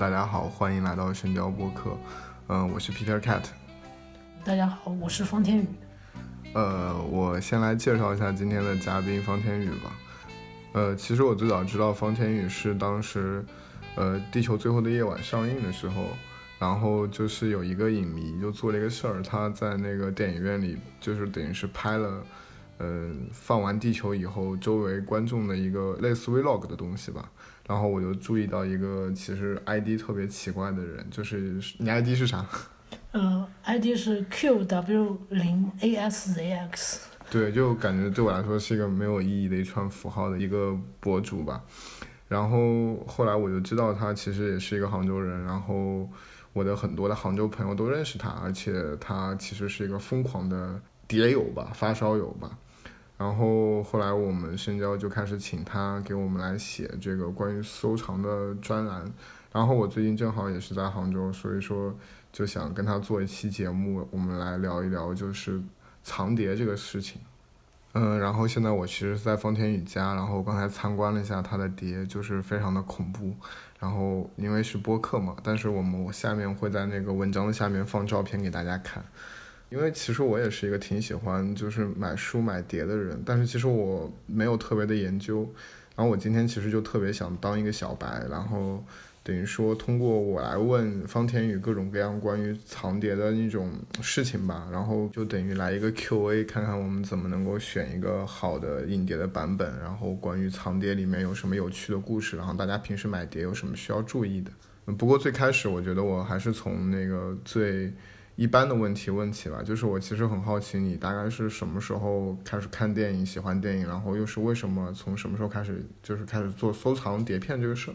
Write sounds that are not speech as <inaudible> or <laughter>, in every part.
大家好，欢迎来到神雕播客。嗯，我是 Peter Cat。大家好，我是方天宇。呃，我先来介绍一下今天的嘉宾方天宇吧。呃，其实我最早知道方天宇是当时，呃，《地球最后的夜晚》上映的时候，然后就是有一个影迷就做了一个事儿，他在那个电影院里就是等于是拍了，呃，放完《地球》以后周围观众的一个类似 Vlog 的东西吧。然后我就注意到一个其实 ID 特别奇怪的人，就是你 ID 是啥？呃，ID 是 QW 零 ASZX。对，就感觉对我来说是一个没有意义的一串符号的一个博主吧。然后后来我就知道他其实也是一个杭州人，然后我的很多的杭州朋友都认识他，而且他其实是一个疯狂的碟友吧，发烧友吧。然后后来我们深交就开始请他给我们来写这个关于收藏的专栏。然后我最近正好也是在杭州，所以说就想跟他做一期节目，我们来聊一聊就是藏碟这个事情。嗯，然后现在我其实是在方天宇家，然后刚才参观了一下他的碟，就是非常的恐怖。然后因为是播客嘛，但是我们我下面会在那个文章的下面放照片给大家看。因为其实我也是一个挺喜欢就是买书买碟的人，但是其实我没有特别的研究。然后我今天其实就特别想当一个小白，然后等于说通过我来问方天宇各种各样关于藏碟的那种事情吧，然后就等于来一个 Q&A，看看我们怎么能够选一个好的影碟的版本，然后关于藏碟里面有什么有趣的故事，然后大家平时买碟有什么需要注意的。不过最开始我觉得我还是从那个最。一般的问题问起吧，就是我其实很好奇，你大概是什么时候开始看电影、喜欢电影，然后又是为什么从什么时候开始就是开始做收藏碟片这个事儿？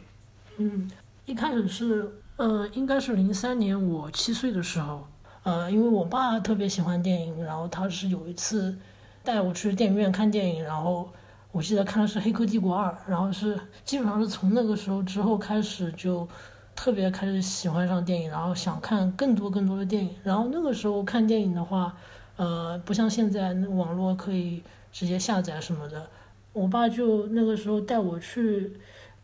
嗯，一开始是呃，应该是零三年我七岁的时候，呃，因为我爸特别喜欢电影，然后他是有一次带我去电影院看电影，然后我记得看的是《黑客帝国二》，然后是基本上是从那个时候之后开始就。特别开始喜欢上电影，然后想看更多更多的电影。然后那个时候看电影的话，呃，不像现在网络可以直接下载什么的。我爸就那个时候带我去，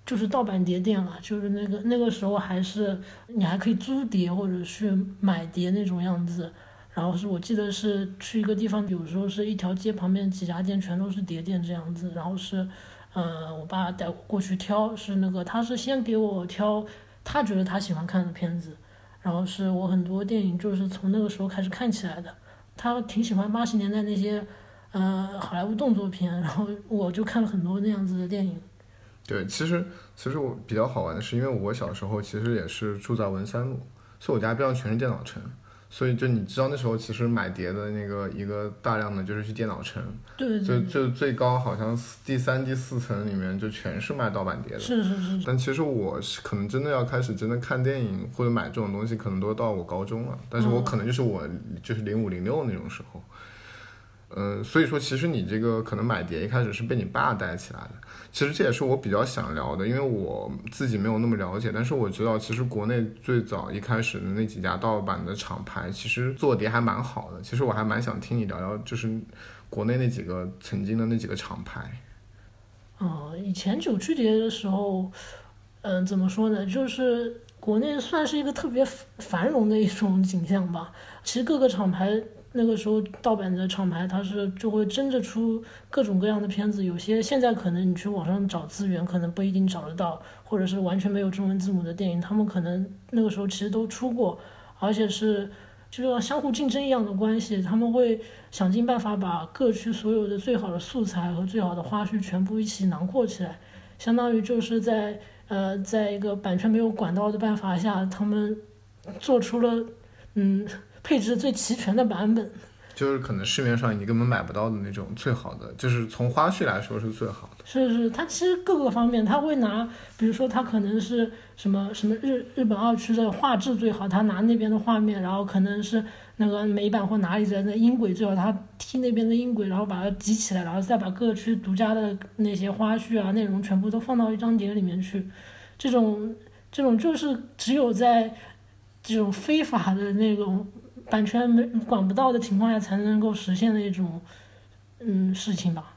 就是盗版碟店了，就是那个那个时候还是你还可以租碟或者去买碟那种样子。然后是我记得是去一个地方，比如说是一条街旁边几家店全都是碟店这样子。然后是，呃，我爸带我过去挑，是那个他是先给我挑。他觉得他喜欢看的片子，然后是我很多电影就是从那个时候开始看起来的。他挺喜欢八十年代那些，呃，好莱坞动作片，然后我就看了很多那样子的电影。对，其实其实我比较好玩的是，因为我小时候其实也是住在文三路，所以我家边上全是电脑城。所以就你知道那时候其实买碟的那个一个大量的就是去电脑城，对，就就最高好像第三第四层里面就全是卖盗版碟的，是是是。但其实我是可能真的要开始真的看电影或者买这种东西，可能都到我高中了。但是我可能就是我就是零五零六那种时候。嗯，所以说其实你这个可能买碟一开始是被你爸带起来的，其实这也是我比较想聊的，因为我自己没有那么了解，但是我知道其实国内最早一开始的那几家盗版的厂牌，其实做碟还蛮好的。其实我还蛮想听你聊聊，就是国内那几个曾经的那几个厂牌。哦，以前九曲碟的时候，嗯，怎么说呢？就是国内算是一个特别繁荣的一种景象吧。其实各个厂牌。那个时候盗版的厂牌，它是就会争着出各种各样的片子，有些现在可能你去网上找资源，可能不一定找得到，或者是完全没有中文字母的电影，他们可能那个时候其实都出过，而且是就像相互竞争一样的关系，他们会想尽办法把各区所有的最好的素材和最好的花絮全部一起囊括起来，相当于就是在呃在一个版权没有管道的办法下，他们做出了嗯。配置最齐全的版本，就是可能市面上你根本买不到的那种最好的，就是从花絮来说是最好的。是是，它其实各个方面，他会拿，比如说他可能是什么什么日日本二区的画质最好，他拿那边的画面，然后可能是那个美版或哪里的那音轨最好，他替那边的音轨，然后把它集起来，然后再把各区独家的那些花絮啊内容全部都放到一张碟里面去。这种这种就是只有在这种非法的那种。版权没管不到的情况下才能够实现的一种，嗯，事情吧。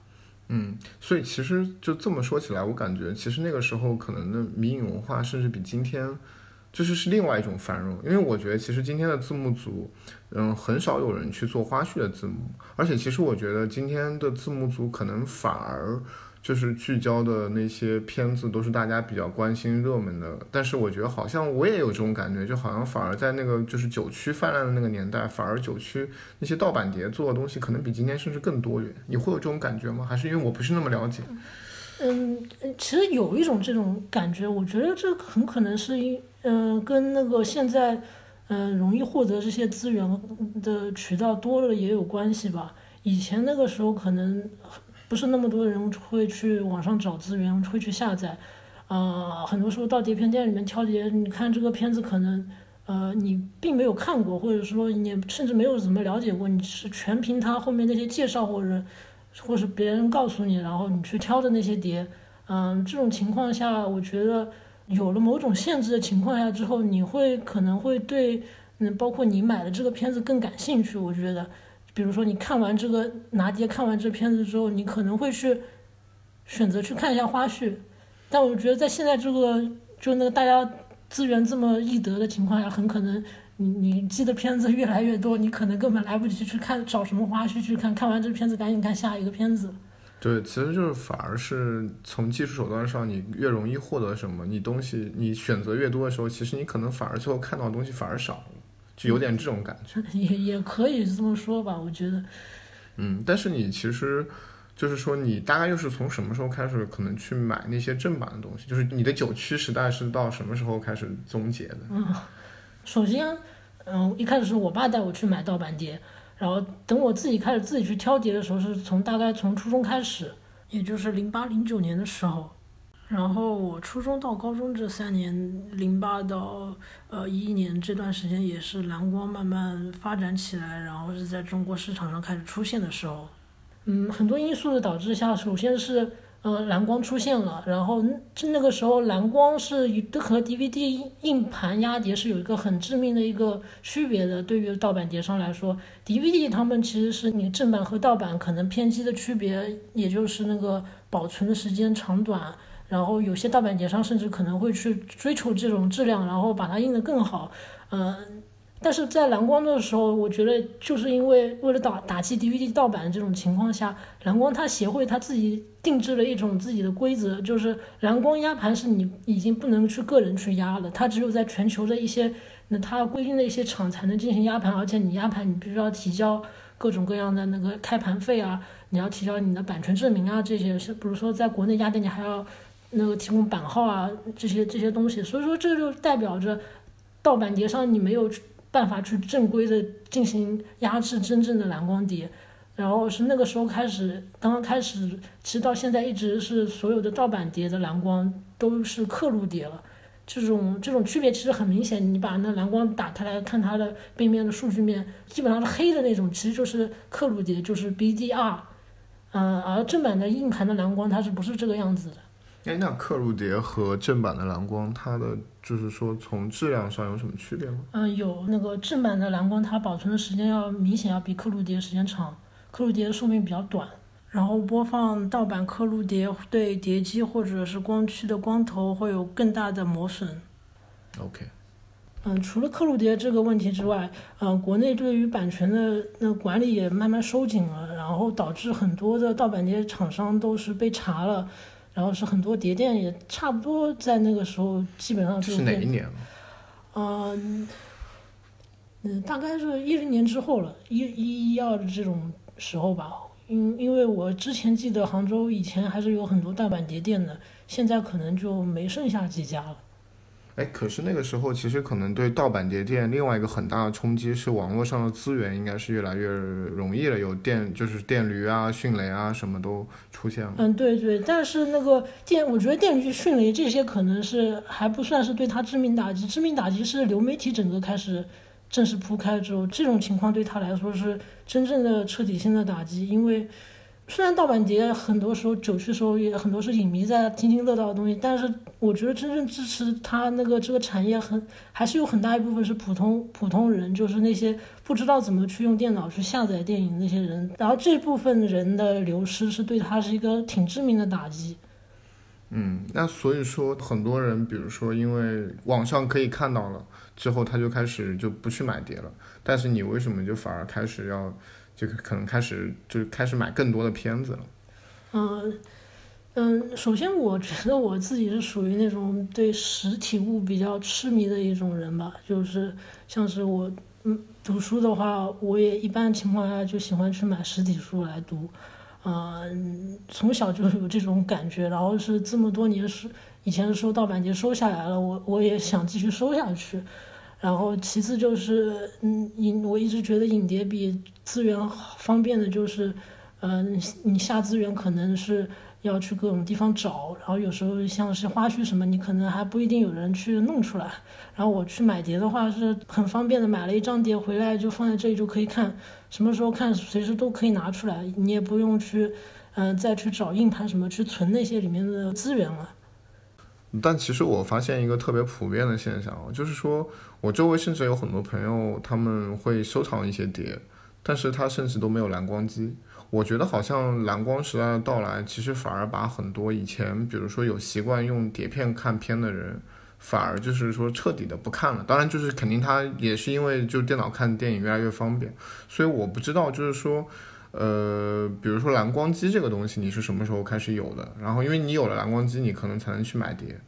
嗯，所以其实就这么说起来，我感觉其实那个时候可能的迷影文化甚至比今天就是是另外一种繁荣。因为我觉得其实今天的字幕组，嗯，很少有人去做花絮的字幕，而且其实我觉得今天的字幕组可能反而。就是聚焦的那些片子都是大家比较关心热门的，但是我觉得好像我也有这种感觉，就好像反而在那个就是九区泛滥的那个年代，反而九区那些盗版碟做的东西可能比今天甚至更多元。你会有这种感觉吗？还是因为我不是那么了解？嗯，其实有一种这种感觉，我觉得这很可能是因嗯跟那个现在嗯容易获得这些资源的渠道多了也有关系吧。以前那个时候可能。不是那么多人会去网上找资源，会去下载，啊，很多时候到碟片店里面挑碟，你看这个片子可能，呃，你并没有看过，或者说你甚至没有怎么了解过，你是全凭他后面那些介绍或者，或是别人告诉你，然后你去挑的那些碟，嗯，这种情况下，我觉得有了某种限制的情况下之后，你会可能会对，嗯，包括你买的这个片子更感兴趣，我觉得。比如说，你看完这个拿碟，看完这片子之后，你可能会去选择去看一下花絮。但我觉得，在现在这个就那个大家资源这么易得的情况下，很可能你你记的片子越来越多，你可能根本来不及去看找什么花絮去看，看完这片子赶紧看下一个片子。对，其实就是反而是从技术手段上，你越容易获得什么，你东西你选择越多的时候，其实你可能反而最后看到的东西反而少。就有点这种感觉，<laughs> 也也可以这么说吧，我觉得。嗯，但是你其实，就是说你大概又是从什么时候开始可能去买那些正版的东西？就是你的九区时代是到什么时候开始终结的？嗯，首先，嗯，一开始是我爸带我去买盗版碟，然后等我自己开始自己去挑碟的时候，是从大概从初中开始，也就是零八零九年的时候。然后我初中到高中这三年，零八到呃一一年这段时间也是蓝光慢慢发展起来，然后是在中国市场上开始出现的时候。嗯，很多因素的导致下，首先是呃蓝光出现了，然后就那个时候蓝光是和 DVD 硬盘压碟是有一个很致命的一个区别的。对于盗版碟商来说，DVD 他们其实是你正版和盗版可能偏激的区别，也就是那个保存的时间长短。然后有些盗版碟商甚至可能会去追求这种质量，然后把它印得更好。嗯，但是在蓝光的时候，我觉得就是因为为了打打击 DVD 盗版这种情况下，蓝光它协会它自己定制了一种自己的规则，就是蓝光压盘是你已经不能去个人去压了，它只有在全球的一些那它规定的一些厂才能进行压盘，而且你压盘你必须要提交各种各样的那个开盘费啊，你要提交你的版权证明啊这些，是比如说在国内压店你还要。那个提供版号啊，这些这些东西，所以说这就代表着盗版碟商你没有办法去正规的进行压制真正的蓝光碟，然后是那个时候开始，刚刚开始，其实到现在一直是所有的盗版碟的蓝光都是刻录碟了，这种这种区别其实很明显，你把那蓝光打开来看它的背面的数据面，基本上是黑的那种，其实就是刻录碟，就是 BDR，嗯，而正版的硬盘的蓝光它是不是这个样子的？哎，那刻录碟和正版的蓝光，它的就是说从质量上有什么区别吗？嗯，有那个正版的蓝光，它保存的时间要明显要比刻录碟时间长，刻录碟的寿命比较短。然后播放盗版刻录碟对碟机或者是光驱的光头会有更大的磨损。OK。嗯，除了刻录碟这个问题之外，嗯，国内对于版权的那管理也慢慢收紧了，然后导致很多的盗版碟厂商都是被查了。然后是很多碟店也差不多在那个时候基本上就是哪一年？嗯，嗯，大概是一零年之后了，一一一二的这种时候吧。因因为我之前记得杭州以前还是有很多盗版碟店的，现在可能就没剩下几家了。哎，可是那个时候其实可能对盗版碟店另外一个很大的冲击是网络上的资源应该是越来越容易了，有电就是电驴啊、迅雷啊什么都出现了。嗯，对对，但是那个电，我觉得电驴、迅雷这些可能是还不算是对它致命打击，致命打击是流媒体整个开始正式铺开之后，这种情况对他来说是真正的彻底性的打击，因为。虽然盗版碟很多时候九区时候也很多是影迷在津津乐道的东西，但是我觉得真正支持他那个这个产业很还是有很大一部分是普通普通人，就是那些不知道怎么去用电脑去下载电影那些人，然后这部分人的流失是对他是一个挺致命的打击。嗯，那所以说很多人，比如说因为网上可以看到了之后，他就开始就不去买碟了。但是你为什么就反而开始要，就可能开始就开始买更多的片子了？嗯嗯，首先我觉得我自己是属于那种对实体物比较痴迷的一种人吧，就是像是我嗯读书的话，我也一般情况下就喜欢去买实体书来读。嗯，从小就有这种感觉，然后是这么多年是以前收盗版碟收下来了，我我也想继续收下去。然后其次就是，嗯，影我一直觉得影碟比资源方便的就是，嗯，你下资源可能是。要去各种地方找，然后有时候像是花絮什么，你可能还不一定有人去弄出来。然后我去买碟的话是很方便的，买了一张碟回来就放在这里就可以看，什么时候看随时都可以拿出来，你也不用去，嗯，再去找硬盘什么去存那些里面的资源了。但其实我发现一个特别普遍的现象，就是说我周围甚至有很多朋友他们会收藏一些碟，但是他甚至都没有蓝光机。我觉得好像蓝光时代的到来，其实反而把很多以前，比如说有习惯用碟片看片的人，反而就是说彻底的不看了。当然，就是肯定他也是因为就电脑看电影越来越方便。所以我不知道，就是说，呃，比如说蓝光机这个东西，你是什么时候开始有的？然后，因为你有了蓝光机，你可能才能去买碟。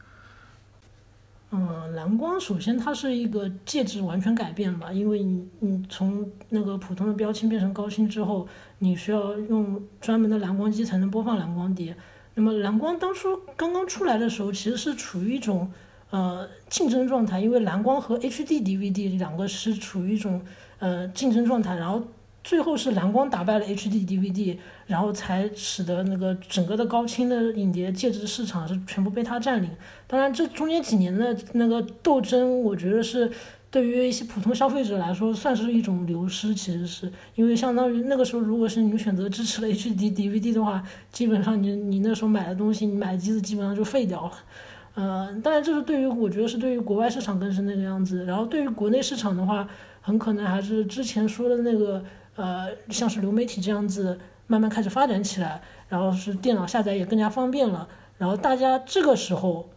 嗯，蓝光首先它是一个介质完全改变吧，因为你你从那个普通的标清变成高清之后，你需要用专门的蓝光机才能播放蓝光碟。那么蓝光当初刚刚出来的时候，其实是处于一种呃竞争状态，因为蓝光和 HD DVD 两个是处于一种呃竞争状态，然后。最后是蓝光打败了 HD DVD，然后才使得那个整个的高清的影碟介质市场是全部被它占领。当然，这中间几年的那个斗争，我觉得是对于一些普通消费者来说算是一种流失。其实是因为相当于那个时候，如果是你选择支持了 HD DVD 的话，基本上你你那时候买的东西，你买机子基本上就废掉了。呃，当然这是对于我觉得是对于国外市场更是那个样子。然后对于国内市场的话，很可能还是之前说的那个。呃，像是流媒体这样子慢慢开始发展起来，然后是电脑下载也更加方便了，然后大家这个时候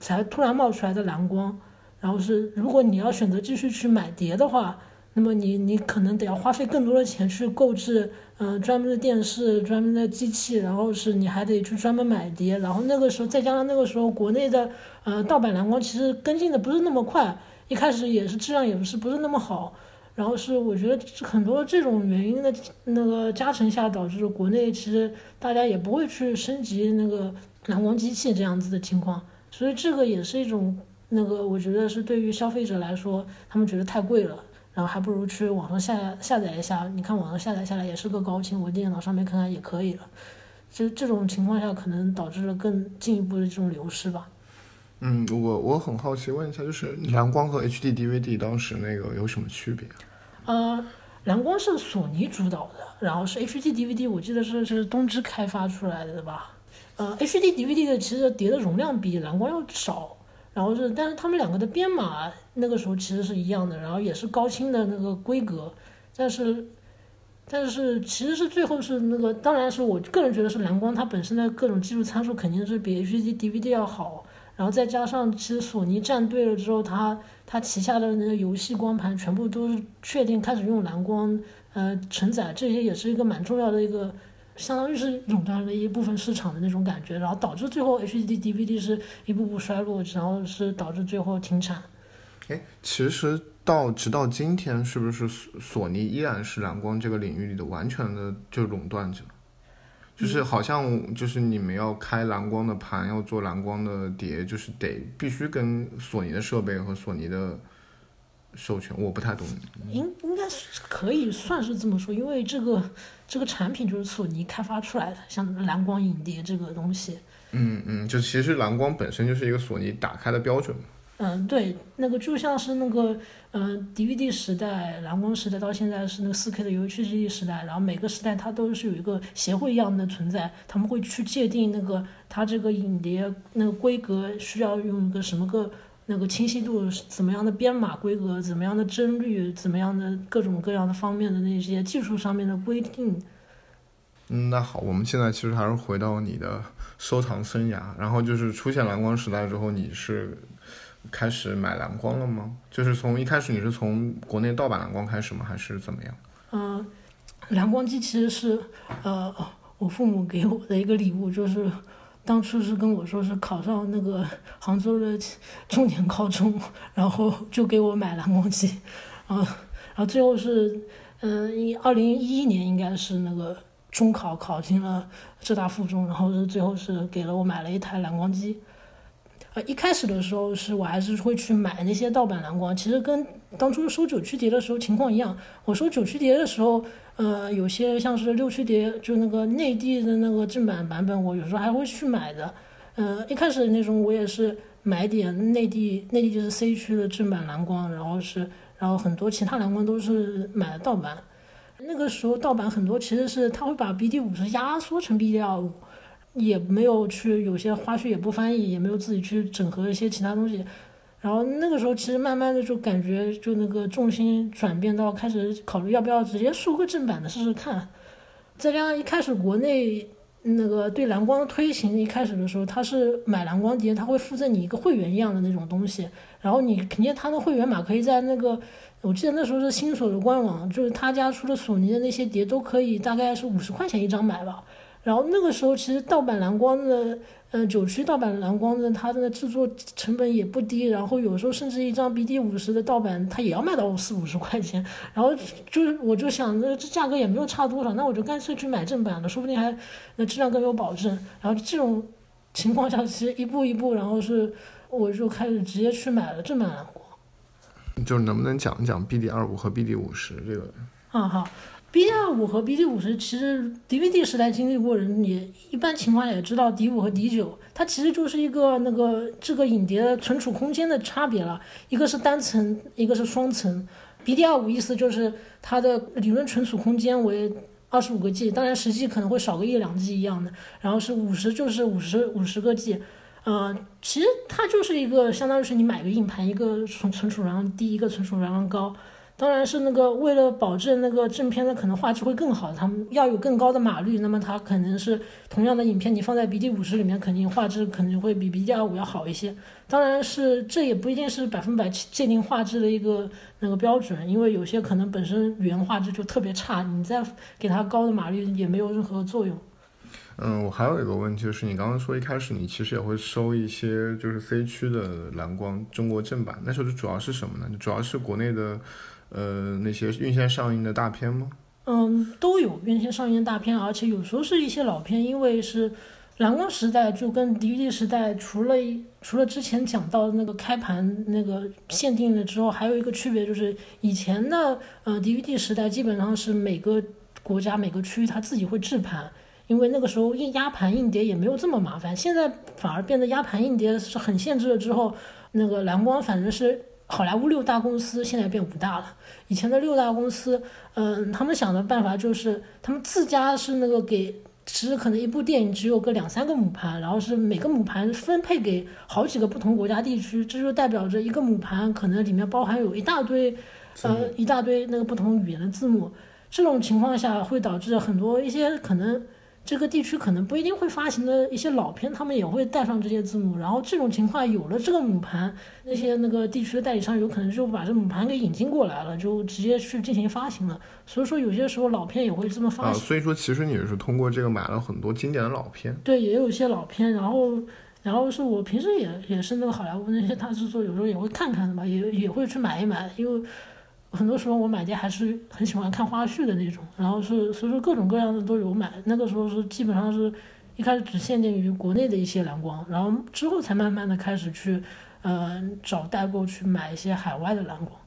才突然冒出来的蓝光，然后是如果你要选择继续去买碟的话，那么你你可能得要花费更多的钱去购置，嗯，专门的电视、专门的机器，然后是你还得去专门买碟，然后那个时候再加上那个时候国内的呃盗版蓝光其实跟进的不是那么快，一开始也是质量也不是不是那么好。然后是我觉得很多这种原因的那个加成下，导致国内其实大家也不会去升级那个蓝光机器这样子的情况，所以这个也是一种那个我觉得是对于消费者来说，他们觉得太贵了，然后还不如去网上下下载一下，你看网上下载下来也是个高清，我电脑上面看看也可以了，就这种情况下可能导致了更进一步的这种流失吧。嗯，我我很好奇，问一下，就是蓝光和 HD DVD 当时那个有什么区别？呃，蓝光是索尼主导的，然后是 HD DVD，我记得是是东芝开发出来的吧？呃，HD DVD 的其实碟的容量比蓝光要少，然后是，但是他们两个的编码那个时候其实是一样的，然后也是高清的那个规格，但是，但是其实是最后是那个，当然是我个人觉得是蓝光它本身的各种技术参数肯定是比 HD DVD 要好。然后再加上，其实索尼站队了之后，它它旗下的那个游戏光盘全部都是确定开始用蓝光，呃，承载这些也是一个蛮重要的一个，相当于是垄断了一部分市场的那种感觉，然后导致最后 HD DVD 是一步步衰落，然后是导致最后停产。哎，其实到直到今天，是不是索尼依然是蓝光这个领域里的完全的就垄断者？就是好像就是你们要开蓝光的盘，要做蓝光的碟，就是得必须跟索尼的设备和索尼的授权，我不太懂。应应该是可以算是这么说，因为这个这个产品就是索尼开发出来的，像蓝光影碟这个东西。嗯嗯，就其实蓝光本身就是一个索尼打开的标准。嗯，对，那个就像是那个，嗯，DVD 时代、蓝光时代，到现在是那个 4K 的 UHD 时代，然后每个时代它都是有一个协会一样的存在，他们会去界定那个它这个影碟那个规格需要用一个什么个那个清晰度，怎么样的编码规格，怎么样的帧率，怎么样的各种各样的方面的那些技术上面的规定。嗯，那好，我们现在其实还是回到你的收藏生涯，然后就是出现蓝光时代之后，你是开始买蓝光了吗？就是从一开始你是从国内盗版蓝光开始吗？还是怎么样？嗯，蓝光机其实是呃我父母给我的一个礼物，就是当初是跟我说是考上那个杭州的重点高中，然后就给我买蓝光机，然 <laughs> 后然后最后是嗯一，二零一一年应该是那个。中考考进了浙大附中，然后是最后是给了我买了一台蓝光机。呃，一开始的时候是我还是会去买那些盗版蓝光，其实跟当初收九曲碟的时候情况一样。我收九曲碟的时候，呃，有些像是六曲碟，就那个内地的那个正版版本，我有时候还会去买的。呃，一开始那种我也是买点内地，内地就是 C 区的正版蓝光，然后是，然后很多其他蓝光都是买的盗版。那个时候盗版很多，其实是他会把 B D 五十压缩成 B D 二五，也没有去有些花絮也不翻译，也没有自己去整合一些其他东西。然后那个时候其实慢慢的就感觉就那个重心转变到开始考虑要不要直接收个正版的试试看。再加上一开始国内那个对蓝光推行一开始的时候，他是买蓝光碟，他会附赠你一个会员一样的那种东西，然后你凭借他的会员码可以在那个。我记得那时候是新索的官网，就是他家出的索尼的那些碟都可以，大概是五十块钱一张买吧。然后那个时候其实盗版蓝光的，呃，九区盗版蓝光的，它的制作成本也不低。然后有时候甚至一张 BD 五十的盗版，它也要卖到四五十块钱。然后就是我就想着这价格也没有差多少，那我就干脆去买正版的，说不定还那质量更有保证。然后这种情况下，其实一步一步，然后是我就开始直接去买了正版蓝光。就是能不能讲一讲 B D 二五和 B D 五十这个？啊好，B D 二五和 B D 五十其实 D V D 时代经历过人也一般情况也知道 D 五和 D 九，它其实就是一个那个这个影碟的存储空间的差别了，一个是单层，一个是双层。B D 二五意思就是它的理论存储空间为二十五个 G，当然实际可能会少个一两 G 一样的，然后是五十就是五十五十个 G。呃，其实它就是一个，相当于是你买个硬盘，一个存存储容量低，一个存储容量高。当然是那个为了保证那个正片的可能画质会更好，他们要有更高的码率，那么它可能是同样的影片，你放在 B D 五十里面，肯定画质肯定会比 B D 二五要好一些。当然是这也不一定是百分百界定画质的一个那个标准，因为有些可能本身原画质就特别差，你再给它高的码率也没有任何作用。嗯，我还有一个问题，就是你刚刚说一开始你其实也会收一些就是 C 区的蓝光中国正版，那时候主要是什么呢？主要是国内的呃那些院线上映的大片吗？嗯，都有院线上映的大片，而且有时候是一些老片，因为是蓝光时代就跟 DVD 时代，除了除了之前讲到的那个开盘那个限定了之后，还有一个区别就是以前的呃 DVD 时代基本上是每个国家每个区域它自己会制盘。因为那个时候硬压盘硬碟也没有这么麻烦，现在反而变得压盘硬碟是很限制了。之后，那个蓝光反正是好莱坞六大公司，现在变五大了。以前的六大公司，嗯，他们想的办法就是他们自家是那个给，其实可能一部电影只有个两三个母盘，然后是每个母盘分配给好几个不同国家地区，这就代表着一个母盘可能里面包含有一大堆，呃，一大堆那个不同语言的字幕。这种情况下会导致很多一些可能。这个地区可能不一定会发行的一些老片，他们也会带上这些字母。然后这种情况有了这个母盘，那些那个地区的代理商有可能就把这母盘给引进过来了，就直接去进行发行了。所以说有些时候老片也会这么发行。啊，所以说其实你是通过这个买了很多经典的老片。对，也有一些老片，然后然后是我平时也也是那个好莱坞那些大制作，有时候也会看看的嘛，也也会去买一买，因为。很多时候我买碟还是很喜欢看花絮的那种，然后是所以说各种各样的都有买。那个时候是基本上是一开始只限定于国内的一些蓝光，然后之后才慢慢的开始去，呃，找代购去买一些海外的蓝光。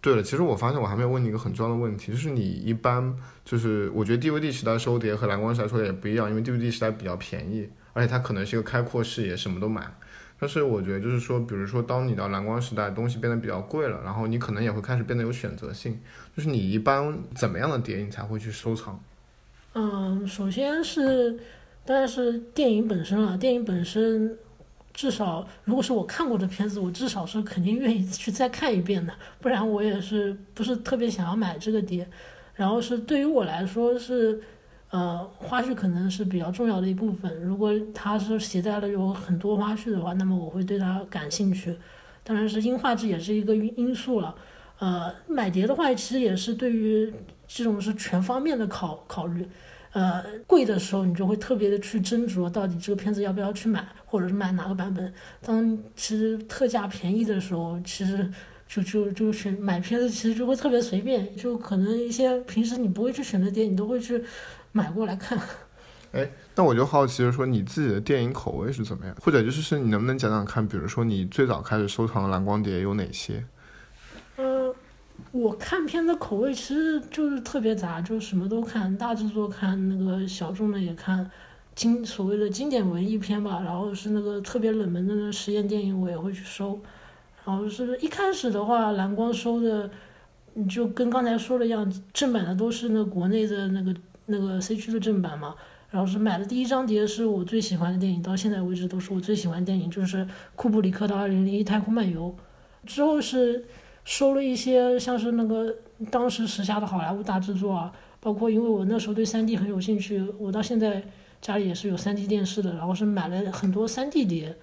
对了，其实我发现我还没有问你一个很重要的问题，就是你一般就是我觉得 DVD 时代收碟和蓝光时代收碟也不一样，因为 DVD 时代比较便宜，而且它可能是一个开阔视野，什么都买。但是我觉得，就是说，比如说，当你到蓝光时代，东西变得比较贵了，然后你可能也会开始变得有选择性。就是你一般怎么样的碟，你才会去收藏？嗯，首先是，当然是电影本身了。电影本身，至少如果是我看过的片子，我至少是肯定愿意去再看一遍的，不然我也是不是特别想要买这个碟。然后是对于我来说是。呃，花絮可能是比较重要的一部分。如果它是携带了有很多花絮的话，那么我会对它感兴趣。当然是音画质也是一个因素了。呃，买碟的话，其实也是对于这种是全方面的考考虑。呃，贵的时候你就会特别的去斟酌，到底这个片子要不要去买，或者是买哪个版本。当其实特价便宜的时候，其实就就就选买片子，其实就会特别随便，就可能一些平时你不会去选的碟，你都会去买过来看。<laughs> 哎，那我就好奇，就是说你自己的电影口味是怎么样？或者就是是你能不能讲讲看，比如说你最早开始收藏的蓝光碟有哪些？我看片的口味其实就是特别杂，就什么都看，大制作看，那个小众的也看，经所谓的经典文艺片吧，然后是那个特别冷门的那实验电影我也会去收，然后是一开始的话蓝光收的，就跟刚才说的一样，正版的都是那国内的那个那个 C 区的正版嘛，然后是买的第一张碟是我最喜欢的电影，到现在为止都是我最喜欢的电影，就是库布里克的《二零零一太空漫游》，之后是。收了一些像是那个当时时下的好莱坞大制作啊，包括因为我那时候对三 D 很有兴趣，我到现在家里也是有三 D 电视的，然后是买了很多三 D 碟，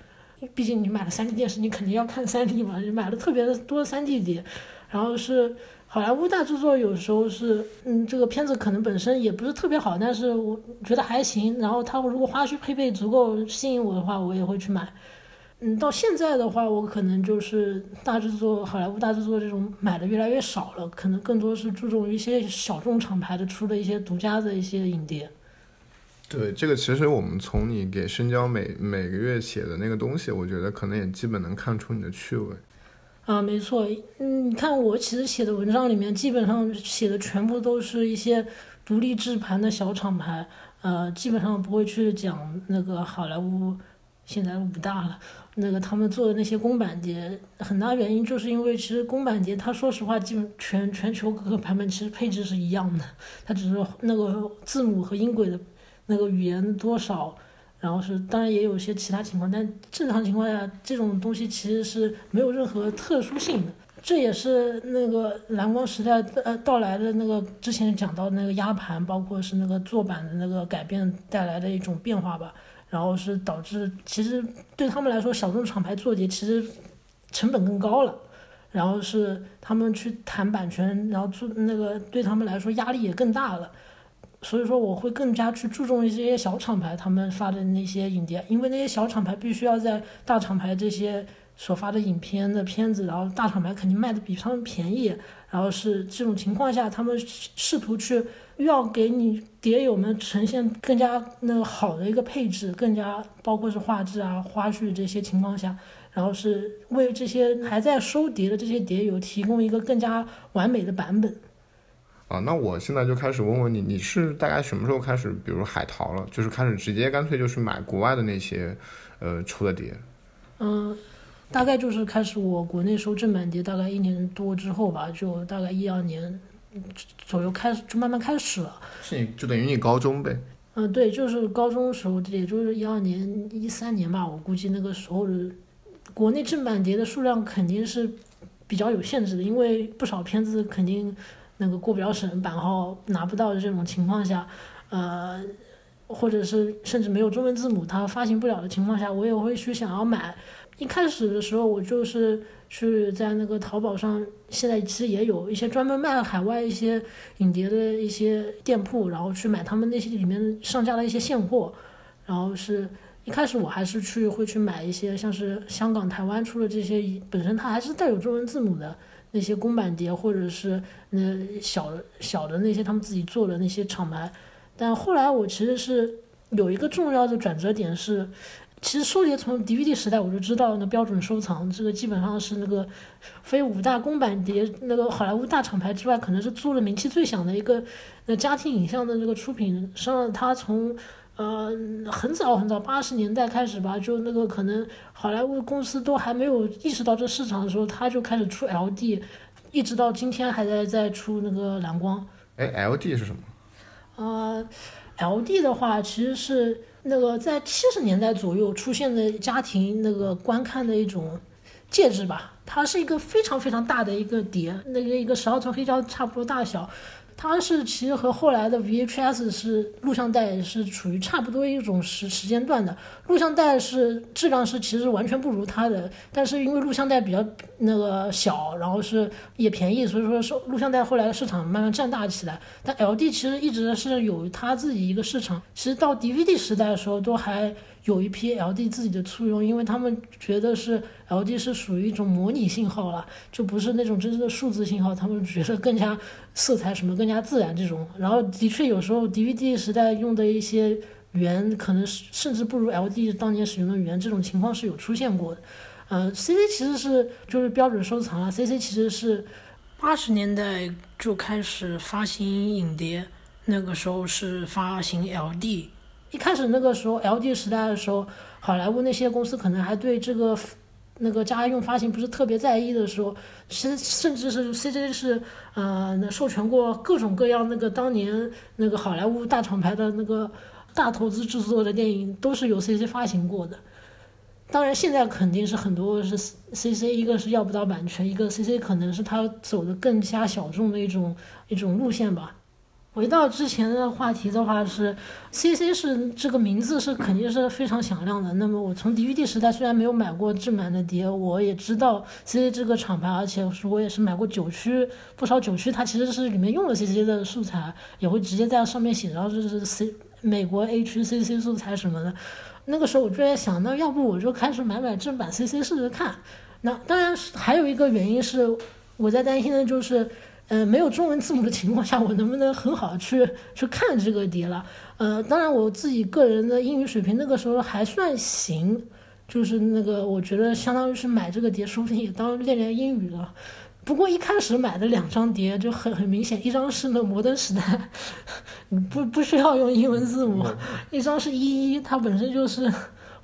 毕竟你买了三 D 电视，你肯定要看三 D 嘛，就买了特别的多三 D 碟，然后是好莱坞大制作，有时候是嗯这个片子可能本身也不是特别好，但是我觉得还行，然后它如果花絮配备足够吸引我的话，我也会去买。嗯，到现在的话，我可能就是大制作、好莱坞大制作这种买的越来越少了，可能更多是注重一些小众厂牌的出的一些独家的一些影碟。对，这个其实我们从你给深交每每个月写的那个东西，我觉得可能也基本能看出你的趣味。啊，没错，嗯，你看我其实写的文章里面，基本上写的全部都是一些独立制盘的小厂牌，呃，基本上不会去讲那个好莱坞。现在五大了，那个他们做的那些公版碟，很大原因就是因为其实公版碟，它说实话，基本全全球各个版本其实配置是一样的，它只是那个字母和音轨的那个语言多少，然后是当然也有一些其他情况，但正常情况下这种东西其实是没有任何特殊性的，这也是那个蓝光时代呃到来的那个之前讲到那个压盘，包括是那个做版的那个改变带来的一种变化吧。然后是导致，其实对他们来说，小众厂牌做碟其实成本更高了。然后是他们去谈版权，然后做那个对他们来说压力也更大了。所以说我会更加去注重一些小厂牌他们发的那些影碟，因为那些小厂牌必须要在大厂牌这些所发的影片的片子，然后大厂牌肯定卖的比他们便宜。然后是这种情况下，他们试图去。要给你碟友们呈现更加那个好的一个配置，更加包括是画质啊、花絮这些情况下，然后是为这些还在收碟的这些碟友提供一个更加完美的版本。啊，那我现在就开始问问你，你是大概什么时候开始，比如海淘了，就是开始直接干脆就是买国外的那些呃出的碟？嗯，大概就是开始我国内收正版碟，大概一年多之后吧，就大概一二年。左右开始就慢慢开始了，是你就等于你高中呗？嗯，对，就是高中时候，也就是一二年、一三年吧。我估计那个时候的国内正版碟的数量肯定是比较有限制的，因为不少片子肯定那个过不了审，版号拿不到的这种情况下，呃，或者是甚至没有中文字母，它发行不了的情况下，我也会去想要买。一开始的时候，我就是去在那个淘宝上，现在其实也有一些专门卖海外一些影碟的一些店铺，然后去买他们那些里面上架的一些现货。然后是一开始我还是去会去买一些像是香港、台湾出的这些本身它还是带有中文字母的那些公版碟，或者是那小小的那些他们自己做的那些厂牌。但后来我其实是有一个重要的转折点是。其实收碟从 DVD 时代我就知道，那标准收藏这个基本上是那个非五大公版碟那个好莱坞大厂牌之外，可能是做了名气最响的一个那家庭影像的那个出品商。他从呃很早很早八十年代开始吧，就那个可能好莱坞公司都还没有意识到这市场的时候，他就开始出 LD，一直到今天还在在出那个蓝光。哎，LD 是什么？呃，LD 的话其实是。那个在七十年代左右出现的家庭那个观看的一种介质吧，它是一个非常非常大的一个碟，那个一个十二寸黑胶差不多大小。它是其实和后来的 VHS 是录像带是处于差不多一种时时间段的。录像带是质量是其实完全不如它的，但是因为录像带比较那个小，然后是也便宜，所以说是录像带后来的市场慢慢占大起来。但 LD 其实一直是有它自己一个市场，其实到 DVD 时代的时候都还。有一批 LD 自己的簇拥，因为他们觉得是 LD 是属于一种模拟信号了，就不是那种真正的数字信号，他们觉得更加色彩什么更加自然这种。然后的确有时候 DVD 时代用的一些语言，可能甚至不如 LD 当年使用的语言，这种情况是有出现过的。呃，CC 其实是就是标准收藏了，CC 其实是八十年代就开始发行影碟，那个时候是发行 LD。开始那个时候，LD 时代的时候，好莱坞那些公司可能还对这个那个家用发行不是特别在意的时候，其实甚至是 CJ 是呃授权过各种各样那个当年那个好莱坞大厂牌的那个大投资制作的电影都是由 CJ 发行过的。当然现在肯定是很多是 CC，一个是要不到版权，一个 CC 可能是他走的更加小众的一种一种路线吧。回到之前的话题的话是，C C 是这个名字是肯定是非常响亮的。那么我从 D V D 时代虽然没有买过正版的碟，我也知道 C C 这个厂牌，而且我也是买过九区不少九区，它其实是里面用了 C C 的素材，也会直接在上面写着这是 C 美国 A 区 C C 素材什么的。那个时候我就在想，那要不我就开始买买正版 C C 试试看。那当然还有一个原因是我在担心的就是。呃，没有中文字母的情况下，我能不能很好去去看这个碟了？呃，当然我自己个人的英语水平那个时候还算行，就是那个我觉得相当于是买这个碟，说不定也当练练英语了。不过一开始买的两张碟就很很明显，一张是那摩登时代，<laughs> 不不需要用英文字母；一张是一一，它本身就是。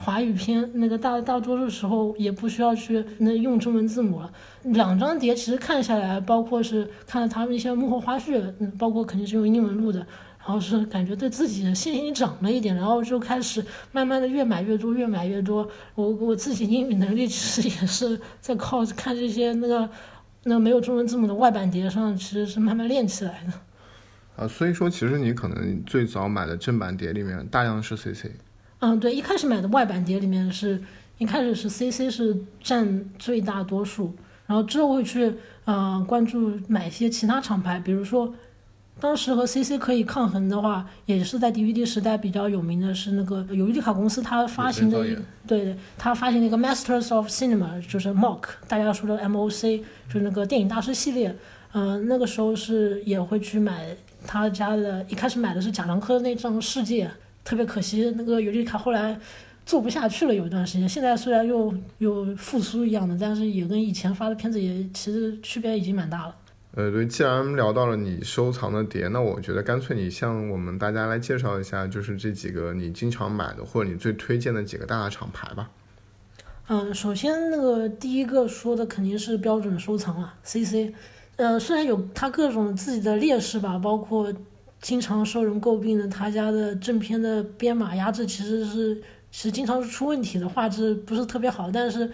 华语片那个大大多数时候也不需要去那用中文字母了。两张碟其实看下来，包括是看了他们一些幕后花絮，嗯，包括肯定是用英文录的，然后是感觉对自己的信心涨了一点，然后就开始慢慢的越买越多，越买越多。我我自己英语能力其实也是在靠看这些那个那没有中文字母的外版碟上，其实是慢慢练起来的。啊，所以说其实你可能最早买的正版碟里面大量是 CC。嗯，对，一开始买的外版碟里面是，一开始是 CC 是占最大多数，然后之后会去呃关注买一些其他厂牌，比如说当时和 CC 可以抗衡的话，也是在 DVD 时代比较有名的是那个尤利卡公司，它发行的，对，它发行的一个 Masters of Cinema，就是 MOC，大家说的 MOC，就是那个电影大师系列，嗯，那个时候是也会去买他家的，一开始买的是贾樟柯那张世界。特别可惜，那个尤利卡后来做不下去了，有一段时间。现在虽然又有复苏一样的，但是也跟以前发的片子也其实区别已经蛮大了。呃，对，既然聊到了你收藏的碟，那我觉得干脆你向我们大家来介绍一下，就是这几个你经常买的或者你最推荐的几个大的厂牌吧。嗯，首先那个第一个说的肯定是标准收藏了，CC。呃，虽然有它各种自己的劣势吧，包括。经常受人诟病的，他家的正片的编码压制其实是其实经常是出问题的，画质不是特别好。但是，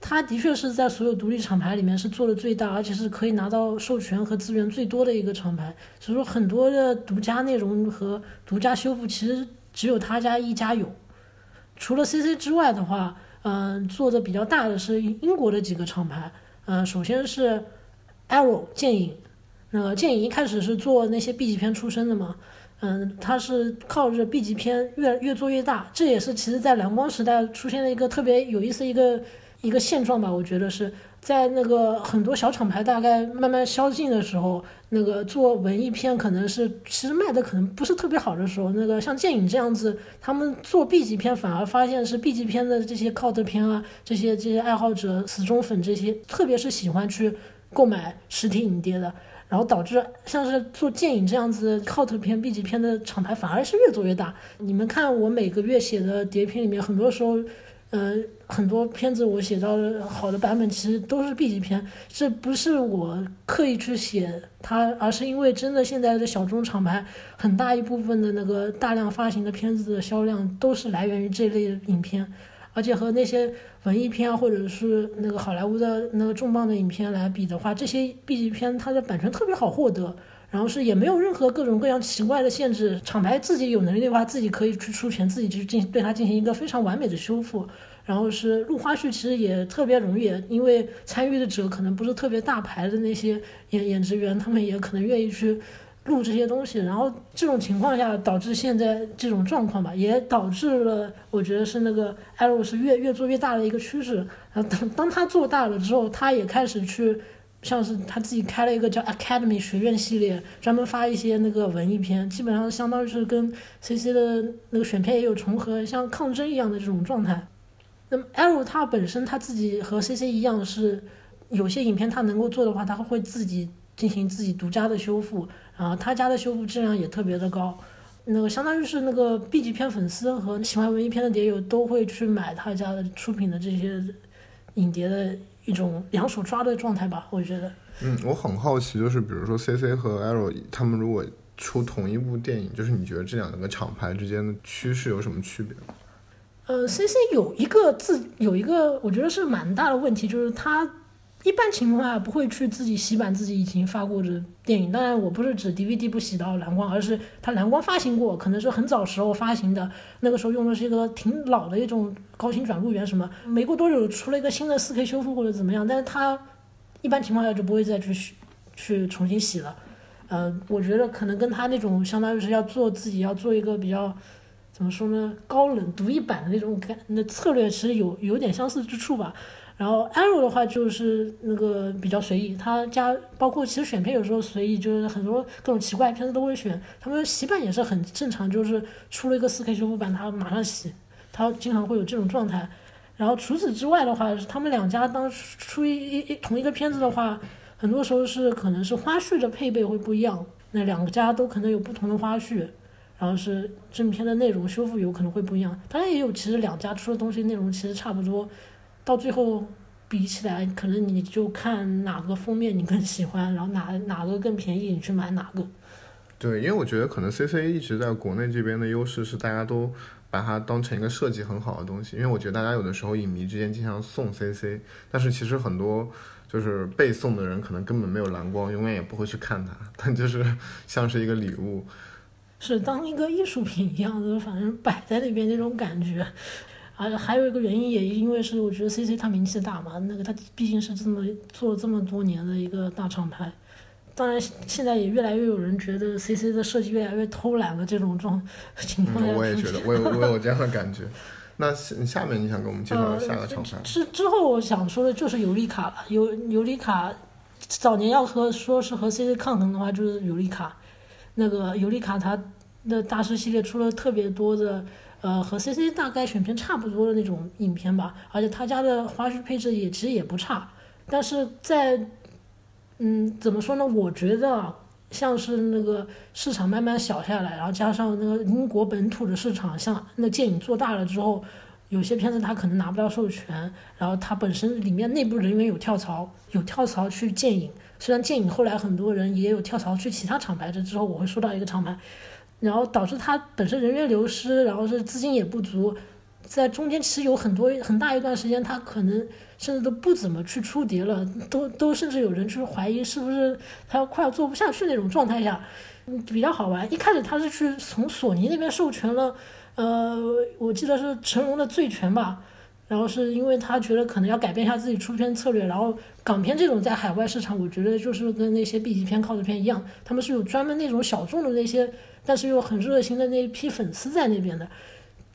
他的确是在所有独立厂牌里面是做的最大，而且是可以拿到授权和资源最多的一个厂牌。所以说，很多的独家内容和独家修复其实只有他家一家有。除了 CC 之外的话，嗯，做的比较大的是英国的几个厂牌。嗯，首先是 Arrow 剑影。那个剑影一开始是做那些 B 级片出身的嘛，嗯，他是靠着 B 级片越越做越大，这也是其实在蓝光时代出现了一个特别有意思一个一个现状吧。我觉得是在那个很多小厂牌大概慢慢消尽的时候，那个做文艺片可能是其实卖的可能不是特别好的时候，那个像剑影这样子，他们做 B 级片反而发现是 B 级片的这些 cult 片啊，这些这些爱好者死忠粉这些，特别是喜欢去购买实体影碟的。然后导致像是做电影这样子 cult 片 B 级片的厂牌反而是越做越大。你们看我每个月写的碟片里面，很多时候，呃，很多片子我写到的好的版本其实都是 B 级片。这不是我刻意去写它，而是因为真的现在的小众厂牌很大一部分的那个大量发行的片子的销量都是来源于这类影片。而且和那些文艺片啊，或者是那个好莱坞的那个重磅的影片来比的话，这些 B 级片它的版权特别好获得，然后是也没有任何各种各样奇怪的限制，厂牌自己有能力的话，自己可以去出钱，自己去进对它进行一个非常完美的修复。然后是录花絮，其实也特别容易，因为参与的者可能不是特别大牌的那些演演职员，他们也可能愿意去录这些东西。然后这种情况下，导致现在这种状况吧，也导致了我觉得是那个 L 是越越做越大的一个趋势。然后当当他做大了之后，他也开始去，像是他自己开了一个叫 Academy 学院系列，专门发一些那个文艺片，基本上相当于是跟 CC 的那个选片也有重合，像抗争一样的这种状态。那么，Arrow 它本身它自己和 CC 一样，是有些影片它能够做的话，它会自己进行自己独家的修复，然后他家的修复质量也特别的高，那个相当于是那个 B 级片粉丝和喜欢文艺片的碟友都会去买他家的出品的这些影碟的一种两手抓的状态吧，我觉得。嗯，我很好奇，就是比如说 CC 和 Arrow 他们如果出同一部电影，就是你觉得这两个厂牌之间的趋势有什么区别？呃，C C 有一个自有一个，我觉得是蛮大的问题，就是他一般情况下不会去自己洗版自己已经发过的电影。当然，我不是指 D V D 不洗到蓝光，而是它蓝光发行过，可能是很早时候发行的，那个时候用的是一个挺老的一种高清转录源什么，没过多久出了一个新的四 K 修复或者怎么样，但是它一般情况下就不会再去去重新洗了。呃，我觉得可能跟他那种相当于是要做自己要做一个比较。怎么说呢？高冷独一版的那种感，那策略其实有有点相似之处吧。然后 Arrow 的话就是那个比较随意，他家包括其实选片有时候随意，就是很多各种奇怪片子都会选。他们洗版也是很正常，就是出了一个 4K 修复版，他马上洗，他经常会有这种状态。然后除此之外的话，他们两家当出一一同一个片子的话，很多时候是可能是花絮的配备会不一样，那两家都可能有不同的花絮。然后是正片的内容修复有可能会不一样，当然也有其实两家出的东西内容其实差不多，到最后比起来，可能你就看哪个封面你更喜欢，然后哪哪个更便宜，你去买哪个。对，因为我觉得可能 C C 一直在国内这边的优势是大家都把它当成一个设计很好的东西，因为我觉得大家有的时候影迷之间经常送 C C，但是其实很多就是被送的人可能根本没有蓝光，永远也不会去看它，<laughs> 但就是像是一个礼物。是当一个艺术品一样的，反正摆在那边那种感觉，啊，还有一个原因也因为是我觉得 C C 它名气大嘛，那个它毕竟是这么做了这么多年的一个大厂牌，当然现在也越来越有人觉得 C C 的设计越来越偷懒了这种状情况我也觉得，我有我有这样的感觉。那下面你想给我们介绍下个厂牌？之之后我想说的就是尤利卡了，尤尤利卡早年要和说是和 C C 抗衡的话，就是尤利卡。那个尤利卡它的大师系列出了特别多的，呃，和 C C 大概选片差不多的那种影片吧，而且他家的花絮配置也其实也不差，但是在，嗯，怎么说呢？我觉得像是那个市场慢慢小下来，然后加上那个英国本土的市场，像那电影做大了之后，有些片子它可能拿不到授权，然后它本身里面内部人员有跳槽，有跳槽去建影。虽然剑影后来很多人也有跳槽去其他厂牌，这之后我会说到一个厂牌，然后导致它本身人员流失，然后是资金也不足，在中间其实有很多很大一段时间，它可能甚至都不怎么去出碟了，都都甚至有人去怀疑是不是它快要做不下去那种状态下，比较好玩。一开始他是去从索尼那边授权了，呃，我记得是成龙的醉拳吧。然后是因为他觉得可能要改变一下自己出片策略，然后港片这种在海外市场，我觉得就是跟那些 B 级片、靠的片一样，他们是有专门那种小众的那些，但是又很热心的那一批粉丝在那边的。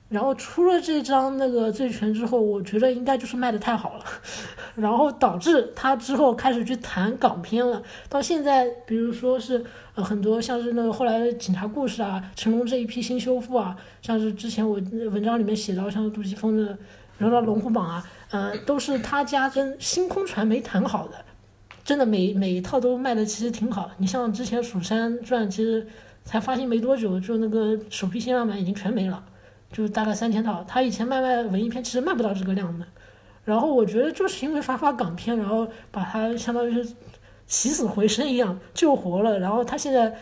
然后出了这张那个醉拳之后，我觉得应该就是卖的太好了，<laughs> 然后导致他之后开始去谈港片了。到现在，比如说是呃很多像是那个后来的警察故事啊，成龙这一批新修复啊，像是之前我文章里面写到像杜琪峰的。比如说龙虎榜啊，呃，都是他家跟星空传媒谈好的，真的每每一套都卖的其实挺好。你像之前《蜀山传》，其实才发行没多久，就那个首批限量版已经全没了，就大概三千套。他以前卖卖文艺片，其实卖不到这个量的。然后我觉得就是因为发发港片，然后把它相当于是起死回生一样救活了。然后他现在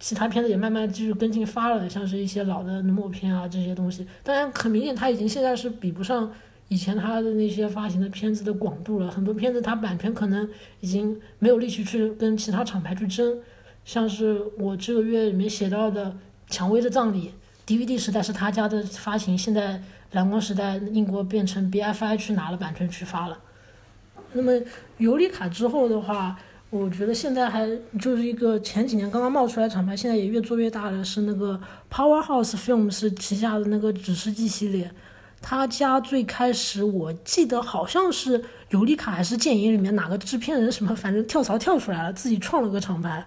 其他片子也慢慢继续跟进发了，像是一些老的默片啊这些东西。当然很明显，他已经现在是比不上。以前他的那些发行的片子的广度了。很多片子他版权可能已经没有力气去跟其他厂牌去争。像是我这个月里面写到的《蔷薇的葬礼》，DVD 时代是他家的发行，现在蓝光时代英国变成 BFI 去拿了版权去发了。那么尤里卡之后的话，我觉得现在还就是一个前几年刚刚冒出来厂牌，现在也越做越大的是那个 Powerhouse Films 旗下的那个指示剂系列。他家最开始我记得好像是尤里卡还是剑影里面哪个制片人什么，反正跳槽跳出来了，自己创了个厂牌。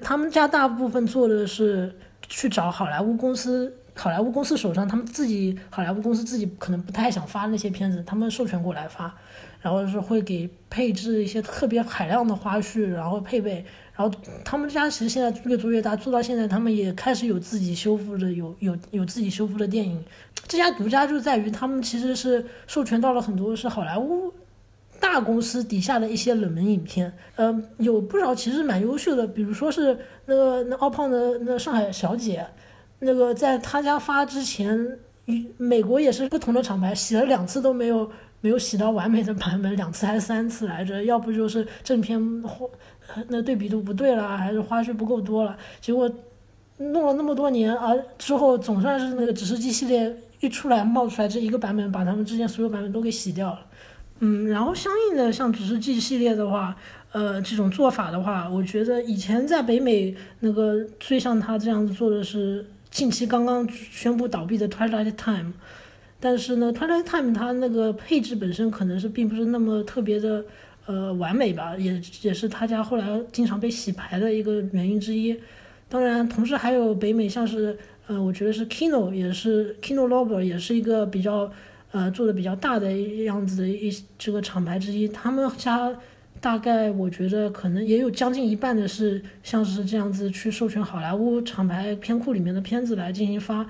他们家大部分做的是去找好莱坞公司，好莱坞公司手上他们自己好莱坞公司自己可能不太想发那些片子，他们授权过来发，然后是会给配置一些特别海量的花絮，然后配备，然后他们家其实现在越做越大，做到现在他们也开始有自己修复的，有有有自己修复的电影。这家独家就在于他们其实是授权到了很多是好莱坞。大公司底下的一些冷门影片，呃，有不少其实蛮优秀的，比如说是那个那奥胖的那上海小姐，那个在他家发之前，美国也是不同的厂牌洗了两次都没有没有洗到完美的版本，两次还是三次来着，要不就是正片花那对比度不对了，还是花絮不够多了，结果弄了那么多年啊，之后总算是那个指示机系列一出来冒出来这一个版本，把他们之前所有版本都给洗掉了。嗯，然后相应的像指示记系列的话，呃，这种做法的话，我觉得以前在北美那个最像他这样子做的是近期刚刚宣布倒闭的 Twilight Time，但是呢，Twilight Time 它那个配置本身可能是并不是那么特别的呃完美吧，也也是他家后来经常被洗牌的一个原因之一。当然，同时还有北美像是呃，我觉得是 Kino 也是 Kino Lorber 也是一个比较。呃，做的比较大的样子的一这个厂牌之一，他们家大概我觉得可能也有将近一半的是像是这样子去授权好莱坞厂牌片库里面的片子来进行发。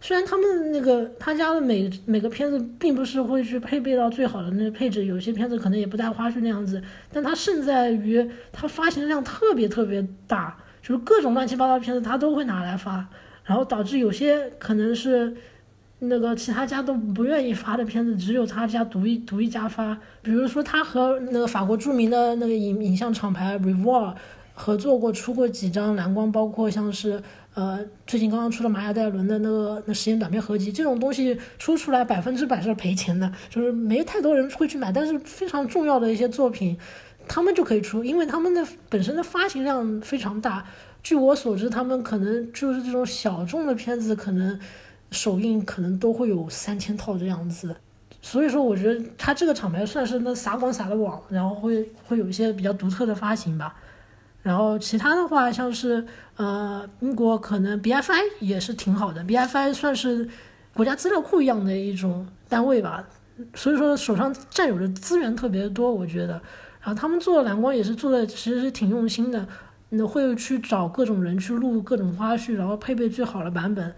虽然他们那个他家的每每个片子并不是会去配备到最好的那个配置，有些片子可能也不带花絮那样子，但它胜在于它发行量特别特别大，就是各种乱七八糟片子它都会拿来发，然后导致有些可能是。那个其他家都不愿意发的片子，只有他家独一独一家发。比如说，他和那个法国著名的那个影影像厂牌 Revol 合作过，出过几张蓝光，包括像是呃最近刚刚出的玛雅戴伦的那个那实验短片合集，这种东西出出来百分之百是赔钱的，就是没太多人会去买。但是非常重要的一些作品，他们就可以出，因为他们的本身的发行量非常大。据我所知，他们可能就是这种小众的片子，可能。首映可能都会有三千套这样子，所以说我觉得它这个厂牌算是那撒广撒的网，然后会会有一些比较独特的发行吧。然后其他的话，像是呃英国可能 BFI 也是挺好的，BFI 算是国家资料库一样的一种单位吧，所以说手上占有的资源特别多，我觉得。然后他们做蓝光也是做的其实是挺用心的，那会去找各种人去录各种花絮，然后配备最好的版本。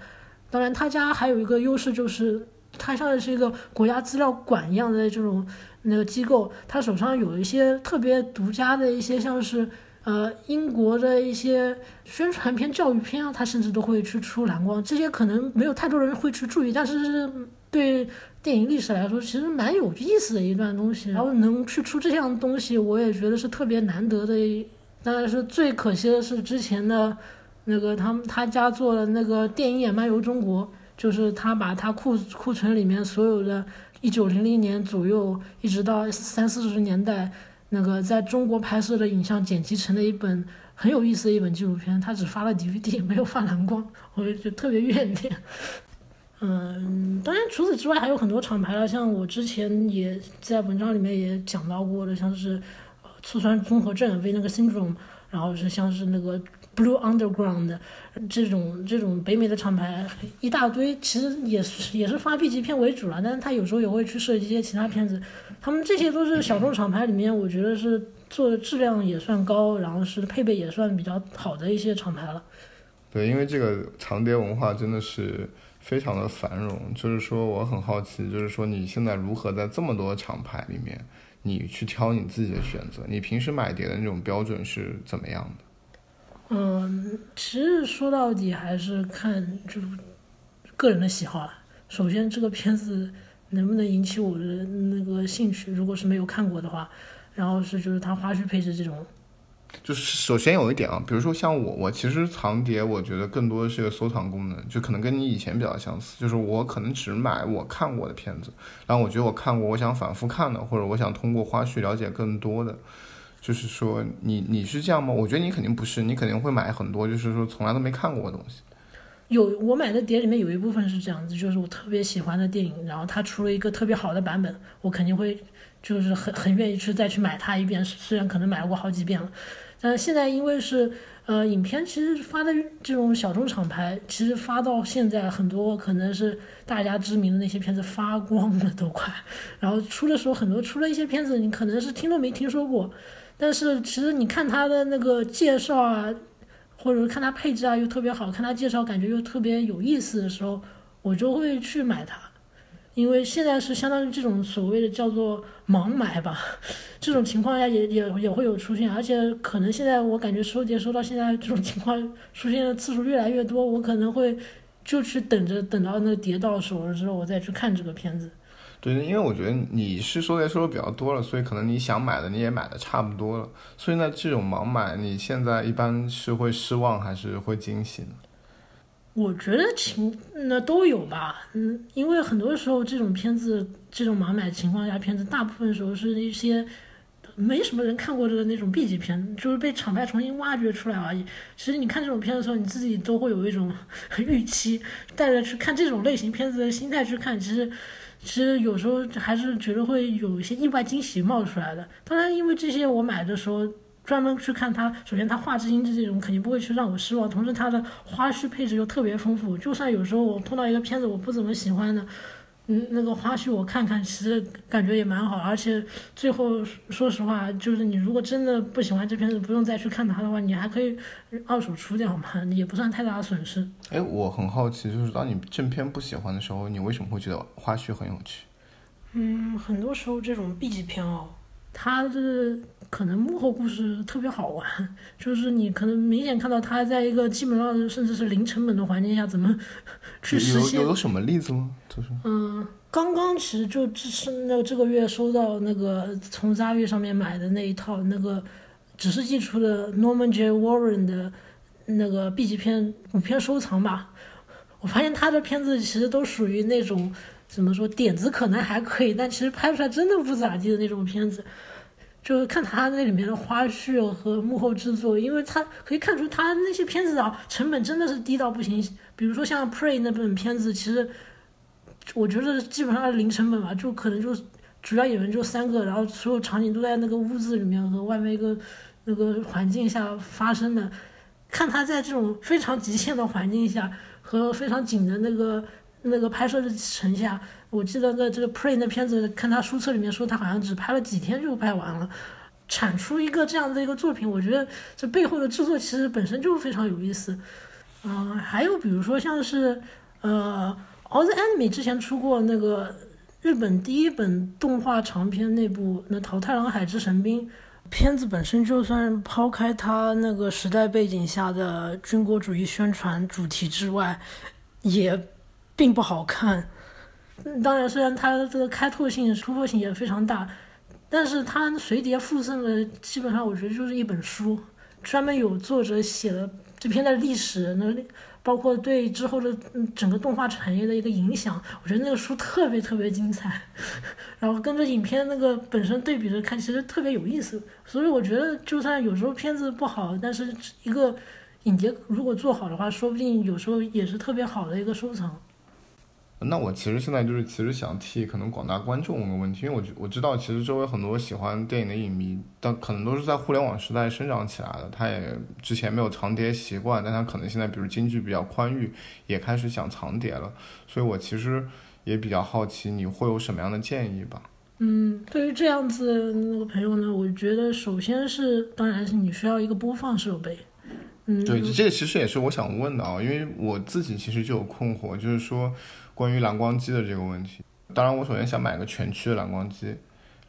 当然，他家还有一个优势，就是他像是一个国家资料馆一样的这种那个机构，他手上有一些特别独家的一些，像是呃英国的一些宣传片、教育片啊，他甚至都会去出蓝光。这些可能没有太多人会去注意，但是对电影历史来说，其实蛮有意思的一段东西。然后能去出这样东西，我也觉得是特别难得的。当然是最可惜的是之前的。那个他们他家做的那个电影漫游中国，就是他把他库库存里面所有的，一九零零年左右一直到三四十年代那个在中国拍摄的影像剪辑成了一本很有意思的一本纪录片。他只发了 DVD，<laughs> 没有发蓝光，我就特别怨念。嗯，当然除此之外还有很多厂牌了，像我之前也在文章里面也讲到过的，像是醋酸综合症为那个 syndrome，然后是像是那个。Blue Underground 这种这种北美的厂牌一大堆，其实也是也是发 B 级片为主了，但是他有时候也会去设计一些其他片子。他们这些都是小众厂牌里面，我觉得是做的质量也算高，然后是配备也算比较好的一些厂牌了。对，因为这个长碟文化真的是非常的繁荣。就是说，我很好奇，就是说你现在如何在这么多厂牌里面，你去挑你自己的选择？你平时买碟的那种标准是怎么样的？嗯，其实说到底还是看就个人的喜好了。首先，这个片子能不能引起我的那个兴趣？如果是没有看过的话，然后是就是它花絮配置这种。就是首先有一点啊，比如说像我，我其实藏碟，我觉得更多的是个收藏功能，就可能跟你以前比较相似，就是我可能只买我看过的片子，然后我觉得我看过，我想反复看的，或者我想通过花絮了解更多的，就是说你你是这样吗？我觉得你肯定不是，你肯定会买很多，就是说从来都没看过的东西。有我买的碟里面有一部分是这样子，就是我特别喜欢的电影，然后它出了一个特别好的版本，我肯定会就是很很愿意去再去买它一遍，虽然可能买过好几遍了。但现在因为是呃影片，其实发的这种小众厂牌，其实发到现在很多可能是大家知名的那些片子发光了都快，<laughs> 然后出的时候很多出了一些片子，你可能是听都没听说过，但是其实你看它的那个介绍啊。或者看它配置啊又特别好看，它介绍感觉又特别有意思的时候，我就会去买它，因为现在是相当于这种所谓的叫做盲买吧，这种情况下也也也会有出现，而且可能现在我感觉收碟收到现在这种情况出现的次数越来越多，我可能会就去等着等到那个碟到手了之后，我再去看这个片子。对，因为我觉得你是收碟收的比较多了，所以可能你想买的你也买的差不多了。所以呢，这种盲买，你现在一般是会失望还是会惊喜呢？我觉得情那都有吧，嗯，因为很多时候这种片子，这种盲买情况下，片子大部分时候是一些没什么人看过的那种 B 级片，就是被厂牌重新挖掘出来而已。其实你看这种片的时候，你自己都会有一种 <laughs> 预期，带着去看这种类型片子的心态去看，其实。其实有时候还是觉得会有一些意外惊喜冒出来的。当然，因为这些我买的时候专门去看它，首先它画质、音质这种肯定不会去让我失望，同时它的花絮配置又特别丰富。就算有时候我碰到一个片子我不怎么喜欢的。嗯，那个花絮我看看，其实感觉也蛮好，而且最后说实话，就是你如果真的不喜欢这片子，不用再去看它的话，你还可以二手出掉嘛，也不算太大的损失。哎，我很好奇，就是当你正片不喜欢的时候，你为什么会觉得花絮很有趣？嗯，很多时候这种 B 级片哦，它的可能幕后故事特别好玩，<laughs> 就是你可能明显看到他在一个基本上甚至是零成本的环境下怎么去实现。有有什么例子吗？就是嗯，刚刚其实就只是那这个月收到那个从 z a v i 上面买的那一套那个只是寄出的 Norman J Warren 的那个 B 级片五片收藏吧。<laughs> 我发现他的片子其实都属于那种怎么说点子可能还可以，但其实拍出来真的不咋地的那种片子。就是看他那里面的花絮和幕后制作，因为他可以看出他那些片子啊成本真的是低到不行。比如说像 Prey 那本片子，其实。我觉得基本上是零成本吧，就可能就主要演员就三个，然后所有场景都在那个屋子里面和外面一个那个环境下发生的。看他在这种非常极限的环境下和非常紧的那个那个拍摄的程下，我记得在这个 Prey 那片子，看他书册里面说他好像只拍了几天就拍完了，产出一个这样的一个作品，我觉得这背后的制作其实本身就非常有意思。嗯，还有比如说像是呃。All the Enemy 之前出过那个日本第一本动画长篇那部那桃太郎海之神兵片子本身就算抛开它那个时代背景下的军国主义宣传主题之外，也并不好看。当然，虽然它这个开拓性、突破性也非常大，但是它随碟附赠的基本上我觉得就是一本书，专门有作者写了这篇的历史那。包括对之后的整个动画产业的一个影响，我觉得那个书特别特别精彩，<laughs> 然后跟着影片那个本身对比着看，其实特别有意思。所以我觉得，就算有时候片子不好，但是一个影碟如果做好的话，说不定有时候也是特别好的一个收藏。那我其实现在就是其实想替可能广大观众问个问题，因为我我知道其实周围很多喜欢电影的影迷，但可能都是在互联网时代生长起来的，他也之前没有藏碟习惯，但他可能现在比如经济比较宽裕，也开始想藏碟了，所以我其实也比较好奇你会有什么样的建议吧？嗯，对于这样子那个朋友呢，我觉得首先是当然是你需要一个播放设备。嗯，对，这个其实也是我想问的啊，因为我自己其实就有困惑，就是说。关于蓝光机的这个问题，当然我首先想买个全区的蓝光机，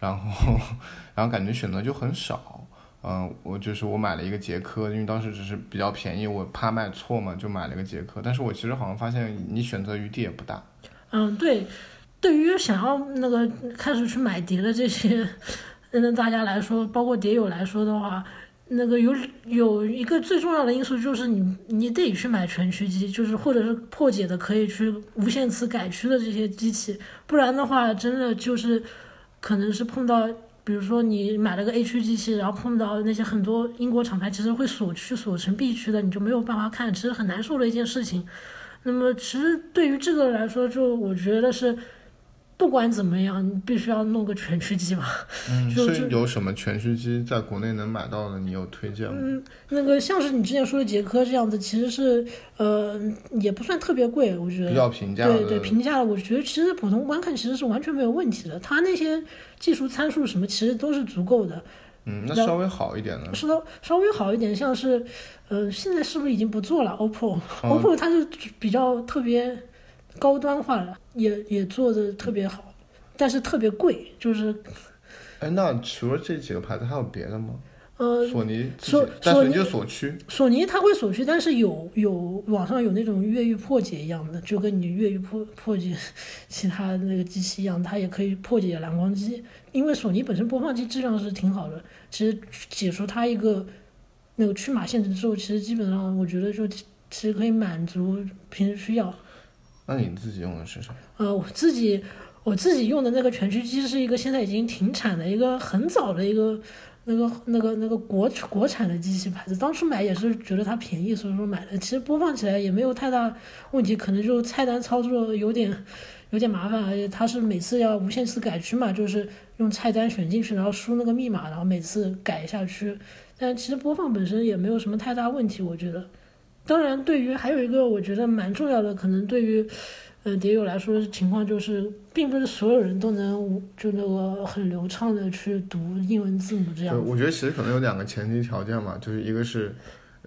然后，<laughs> 然后感觉选择就很少，嗯，我就是我买了一个捷科，因为当时只是比较便宜，我怕卖错嘛，就买了个捷科。但是我其实好像发现你选择余地也不大。嗯，对，对于想要那个开始去买碟的这些 <laughs> 嗯大家来说，包括碟友来说的话，那个有有一个最重要的因素就是你你得去买全驱机，就是或者是破解的可以去无限次改驱的这些机器，不然的话真的就是可能是碰到。比如说你买了个 A 区机器，然后碰到那些很多英国厂牌，其实会锁区锁成 B 区的，你就没有办法看，其实很难受的一件事情。那么其实对于这个来说，就我觉得是。不管怎么样，你必须要弄个全驱机嘛。嗯，就是有什么全驱机在国内能买到的？你有推荐吗？嗯，那个像是你之前说的杰科这样子，其实是呃也不算特别贵，我觉得比较平价。对对，平价的，我觉得其实普通观看其实是完全没有问题的。它那些技术参数什么其实都是足够的。嗯，那稍微好一点的。稍稍微好一点，像是呃现在是不是已经不做了？OPPO，OPPO 它是比较特别。高端化了，也也做的特别好，但是特别贵，就是。哎，那除了这几个牌子，还有别的吗？呃，索尼，索索尼就锁区。索尼它会锁区，但是有有网上有那种越狱破解一样的，就跟你越狱破破解其他那个机器一样，它也可以破解蓝光机。因为索尼本身播放器质量是挺好的，其实解除它一个那个驱码限制之后，其实基本上我觉得就其实可以满足平时需要。那你自己用的是啥？呃，我自己我自己用的那个全驱机是一个现在已经停产的一个很早的一个那个那个那个国国产的机器牌子。当初买也是觉得它便宜，所以说买的。其实播放起来也没有太大问题，可能就菜单操作有点有点麻烦，而且它是每次要无限次改区嘛，就是用菜单选进去，然后输那个密码，然后每次改一下区。但其实播放本身也没有什么太大问题，我觉得。当然，对于还有一个我觉得蛮重要的，可能对于，呃，碟友来说情况就是，并不是所有人都能就那个很流畅的去读英文字母这样。我觉得其实可能有两个前提条件嘛，就是一个是，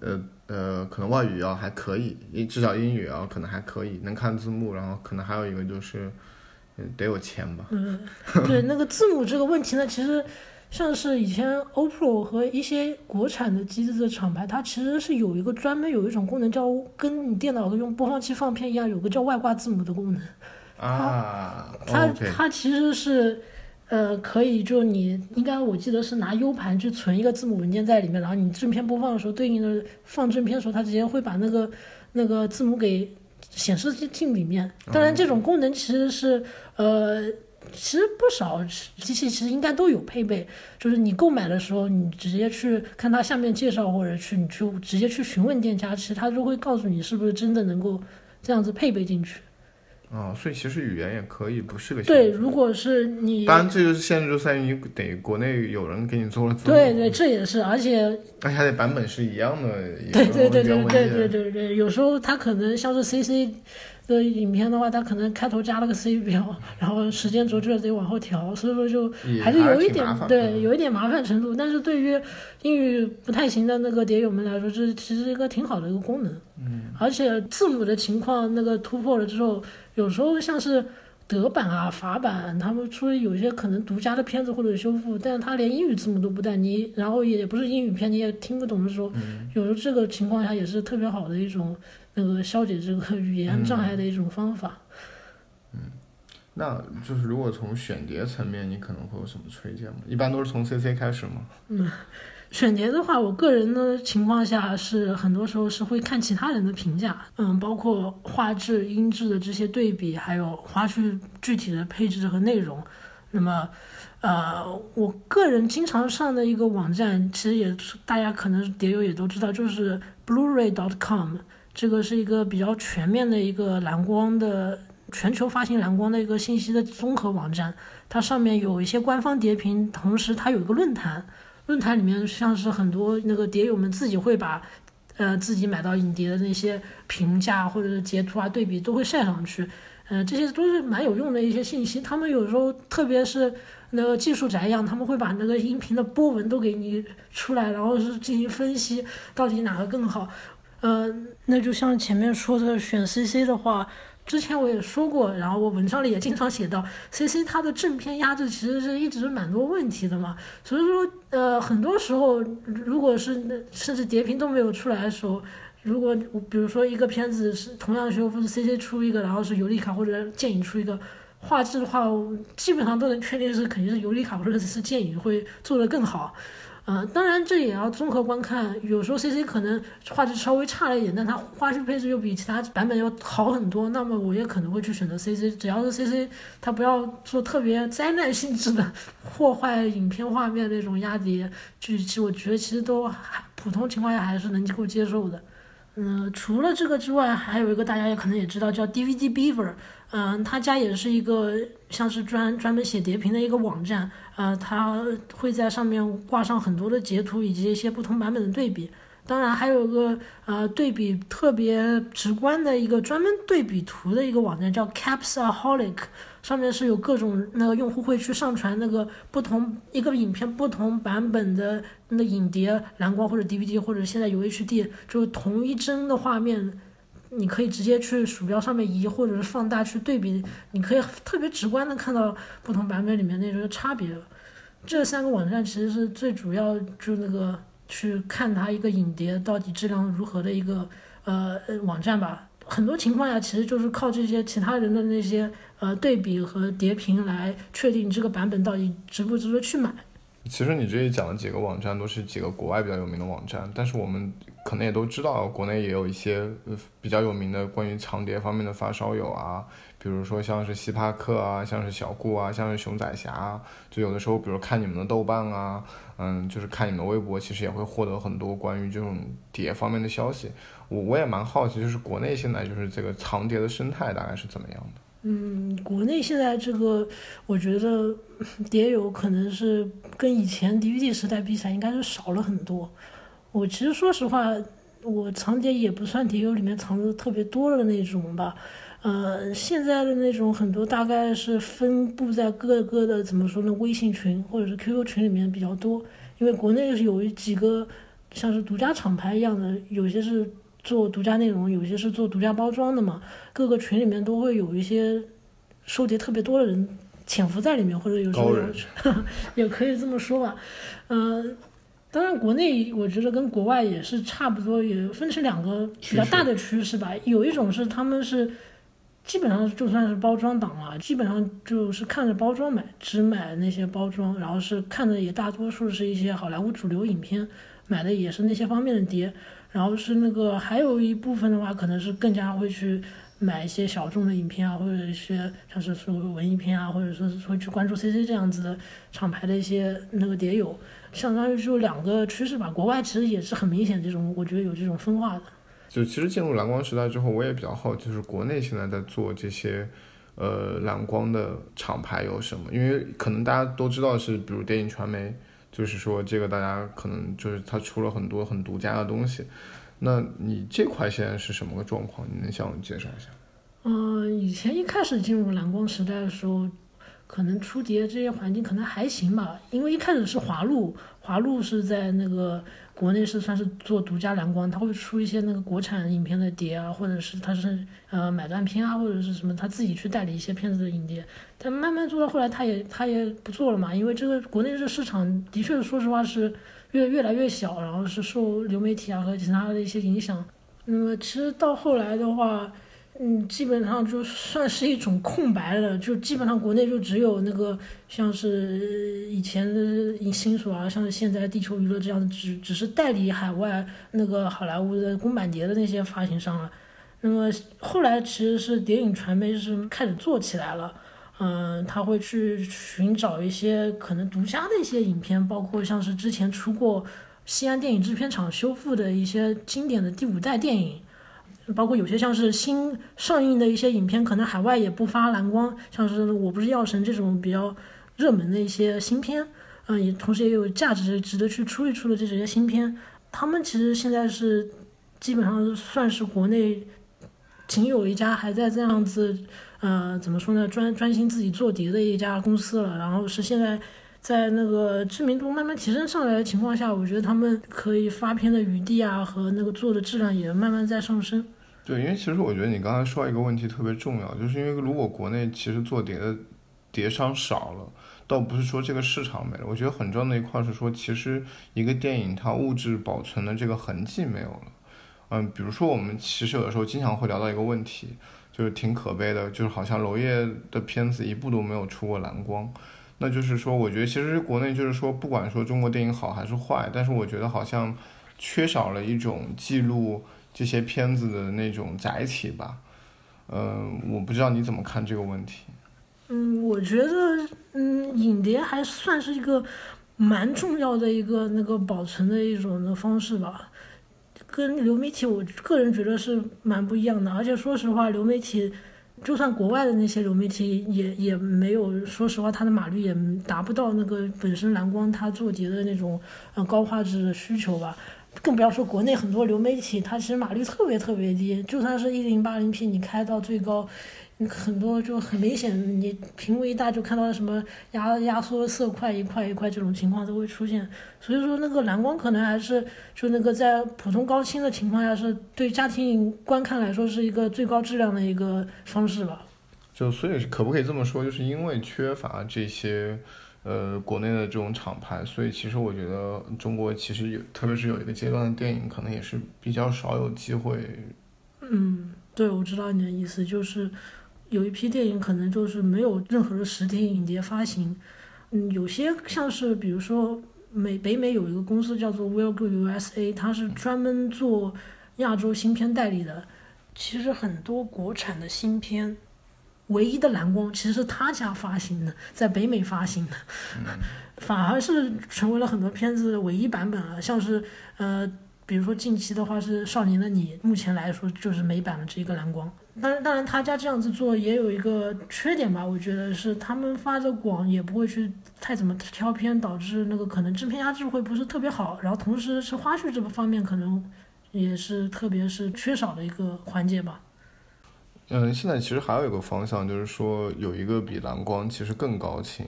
呃呃，可能外语要还可以，至少英语啊可能还可以能看字幕，然后可能还有一个就是，得有钱吧。嗯，对，那个字母这个问题呢，其实。像是以前 OPPO 和一些国产的机子的厂牌，它其实是有一个专门有一种功能，叫跟你电脑用播放器放片一样，有个叫外挂字母的功能。啊，它它其实是，呃，可以就你应该我记得是拿 U 盘去存一个字母文件在里面，然后你正片播放的时候，对应的放正片的时候，它直接会把那个那个字母给显示进里面。当然，这种功能其实是呃。其实不少机器其实应该都有配备，就是你购买的时候，你直接去看它下面介绍，或者去你去直接去询问店家，其实他就会告诉你是不是真的能够这样子配备进去。哦，所以其实语言也可以，不是个对。如果是你，当然这就是限制就在于你得国内有人给你做了字幕。对对，这也是，而且而且还得版本是一样的。对对对对对对对对，有时候它可能像是 CC。的影片的话，它可能开头加了个 C 标，<laughs> 然后时间轴就得往后调，所以说就还是有一点对，有一点麻烦程度。但是对于英语不太行的那个碟友们来说，这其实一个挺好的一个功能。嗯，而且字母的情况那个突破了之后，有时候像是德版啊、法版，他们出有些可能独家的片子或者修复，但是他连英语字母都不带，你然后也不是英语片，你也听不懂的时候，有时候这个情况下也是特别好的一种。那个消解这个 <laughs> 语言障碍的一种方法。嗯，那就是如果从选碟层面，你可能会有什么推荐吗？一般都是从 CC 开始吗？嗯，选碟的话，我个人的情况下是很多时候是会看其他人的评价，嗯，包括画质、音质的这些对比，还有花絮具体的配置和内容。那么，呃，我个人经常上的一个网站，其实也大家可能碟友也都知道，就是 Blu-ray.com。这个是一个比较全面的一个蓝光的全球发行蓝光的一个信息的综合网站，它上面有一些官方碟评，同时它有一个论坛，论坛里面像是很多那个碟友们自己会把，呃自己买到影碟的那些评价或者是截图啊对比都会晒上去，呃这些都是蛮有用的一些信息。他们有时候特别是那个技术宅一样，他们会把那个音频的波纹都给你出来，然后是进行分析，到底哪个更好。呃，那就像前面说的，选 CC 的话，之前我也说过，然后我文章里也经常写到，CC 它的正片压制其实是一直蛮多问题的嘛，所以说，呃，很多时候，如果是甚至叠屏都没有出来的时候，如果比如说一个片子是同样修复，是 CC 出一个，然后是尤利卡或者剑影出一个。画质的话，基本上都能确定是肯定是尤里卡或者是剑影会做得更好。呃，当然这也要综合观看，有时候 C C 可能画质稍微差了一点，但它画质配置又比其他版本要好很多，那么我也可能会去选择 C C。只要是 C C，它不要做特别灾难性质的 <laughs> 破坏影片画面那种压叠其实我觉得其实都还普通情况下还是能够接受的。嗯，除了这个之外，还有一个大家也可能也知道叫 D V D Beaver。嗯，他家也是一个像是专专门写叠屏的一个网站，呃，他会在上面挂上很多的截图以及一些不同版本的对比。当然，还有一个呃对比特别直观的一个专门对比图的一个网站，叫 Capsaholic，上面是有各种那个用户会去上传那个不同一个影片不同版本的那影碟蓝光或者 DVD 或者现在有 HD，就同一帧的画面。你可以直接去鼠标上面移，或者是放大去对比，你可以特别直观的看到不同版本里面那种差别。这三个网站其实是最主要，就那个去看它一个影碟到底质量如何的一个呃网站吧。很多情况下其实就是靠这些其他人的那些呃对比和叠屏来确定这个版本到底值不值得去买。其实你这里讲的几个网站都是几个国外比较有名的网站，但是我们可能也都知道，国内也有一些比较有名的关于长碟方面的发烧友啊，比如说像是希帕克啊，像是小顾啊，像是熊仔侠，就有的时候，比如看你们的豆瓣啊，嗯，就是看你们微博，其实也会获得很多关于这种碟方面的消息。我我也蛮好奇，就是国内现在就是这个长碟的生态大概是怎么样的？嗯，国内现在这个，我觉得 <laughs> 碟友可能是跟以前 DVD 时代比起来，应该是少了很多。我其实说实话，我藏碟也不算碟友里面藏的特别多的那种吧。呃，现在的那种很多大概是分布在各个的怎么说呢，微信群或者是 QQ 群里面比较多。因为国内是有几个像是独家厂牌一样的，有些是。做独家内容，有些是做独家包装的嘛。各个群里面都会有一些收集特别多的人潜伏在里面，或者有时候 <laughs> 也可以这么说吧。嗯，当然国内我觉得跟国外也是差不多，也分成两个比较大的趋势吧。有一种是他们是基本上就算是包装党了，基本上就是看着包装买，只买那些包装，然后是看的也大多数是一些好莱坞主流影片，买的也是那些方面的碟。然后是那个，还有一部分的话，可能是更加会去买一些小众的影片啊，或者一些像是说文艺片啊，或者说是会去关注 CC 这样子的厂牌的一些那个碟友，相当于就两个趋势吧。国外其实也是很明显这种，我觉得有这种分化的。就其实进入蓝光时代之后，我也比较好奇，就是国内现在在做这些呃蓝光的厂牌有什么？因为可能大家都知道是，比如电影传媒。就是说，这个大家可能就是它出了很多很独家的东西。那你这块现在是什么个状况？你能向我介绍一下？嗯，以前一开始进入蓝光时代的时候。可能出碟这些环境可能还行吧，因为一开始是华路，华路是在那个国内是算是做独家蓝光，他会出一些那个国产影片的碟啊，或者是他是呃买断片啊，或者是什么他自己去代理一些片子的影碟。但慢慢做到后来，他也他也不做了嘛，因为这个国内这市场的确说实话是越越来越小，然后是受流媒体啊和其他的一些影响。那么其实到后来的话。嗯，基本上就算是一种空白了，就基本上国内就只有那个像是以前的新索啊，像是现在地球娱乐这样的，只只是代理海外那个好莱坞的公版碟的那些发行商了。那么后来其实是谍影传媒是开始做起来了，嗯，他会去寻找一些可能独家的一些影片，包括像是之前出过西安电影制片厂修复的一些经典的第五代电影。包括有些像是新上映的一些影片，可能海外也不发蓝光，像是《我不是药神》这种比较热门的一些新片，嗯，也同时也有价值值得去出一出的这些新片。他们其实现在是基本上算是国内仅有一家还在这样子，呃，怎么说呢，专专心自己做碟的一家公司了。然后是现在。在那个知名度慢慢提升上来的情况下，我觉得他们可以发片的余地啊和那个做的质量也慢慢在上升。对，因为其实我觉得你刚才说一个问题特别重要，就是因为如果国内其实做碟的碟商少了，倒不是说这个市场没了，我觉得很重要的一块是说，其实一个电影它物质保存的这个痕迹没有了。嗯，比如说我们其实有的时候经常会聊到一个问题。就是挺可悲的，就是好像娄烨的片子一部都没有出过蓝光。那就是说，我觉得其实国内就是说，不管说中国电影好还是坏，但是我觉得好像缺少了一种记录这些片子的那种载体吧。嗯，我不知道你怎么看这个问题。嗯，我觉得，嗯，影碟还算是一个蛮重要的一个那个保存的一种的方式吧。跟流媒体，我个人觉得是蛮不一样的。而且说实话，流媒体就算国外的那些流媒体也也没有，说实话，它的码率也达不到那个本身蓝光它做碟的那种呃高画质的需求吧。更不要说国内很多流媒体，它其实码率特别特别低，就算是一零八零 P，你开到最高，很多就很明显，你屏幕一大就看到什么压压缩色块一块一块这种情况都会出现。所以说那个蓝光可能还是就那个在普通高清的情况下，是对家庭观看来说是一个最高质量的一个方式吧。就所以可不可以这么说，就是因为缺乏这些。呃，国内的这种厂牌，所以其实我觉得中国其实有，特别是有一个阶段的电影，可能也是比较少有机会。嗯，对，我知道你的意思，就是有一批电影可能就是没有任何的实体影碟发行。嗯，有些像是比如说美北美有一个公司叫做 Will Go USA，它是专门做亚洲新片代理的。其实很多国产的新片。唯一的蓝光其实是他家发行的，在北美发行的，<laughs> 反而是成为了很多片子的唯一版本了。像是呃，比如说近期的话是《少年的你》，目前来说就是美版的这一个蓝光。当然，当然他家这样子做也有一个缺点吧，我觉得是他们发的广也不会去太怎么挑片，导致那个可能制片压制会不是特别好。然后同时是花絮这个方面可能也是特别是缺少的一个环节吧。嗯，现在其实还有一个方向，就是说有一个比蓝光其实更高清、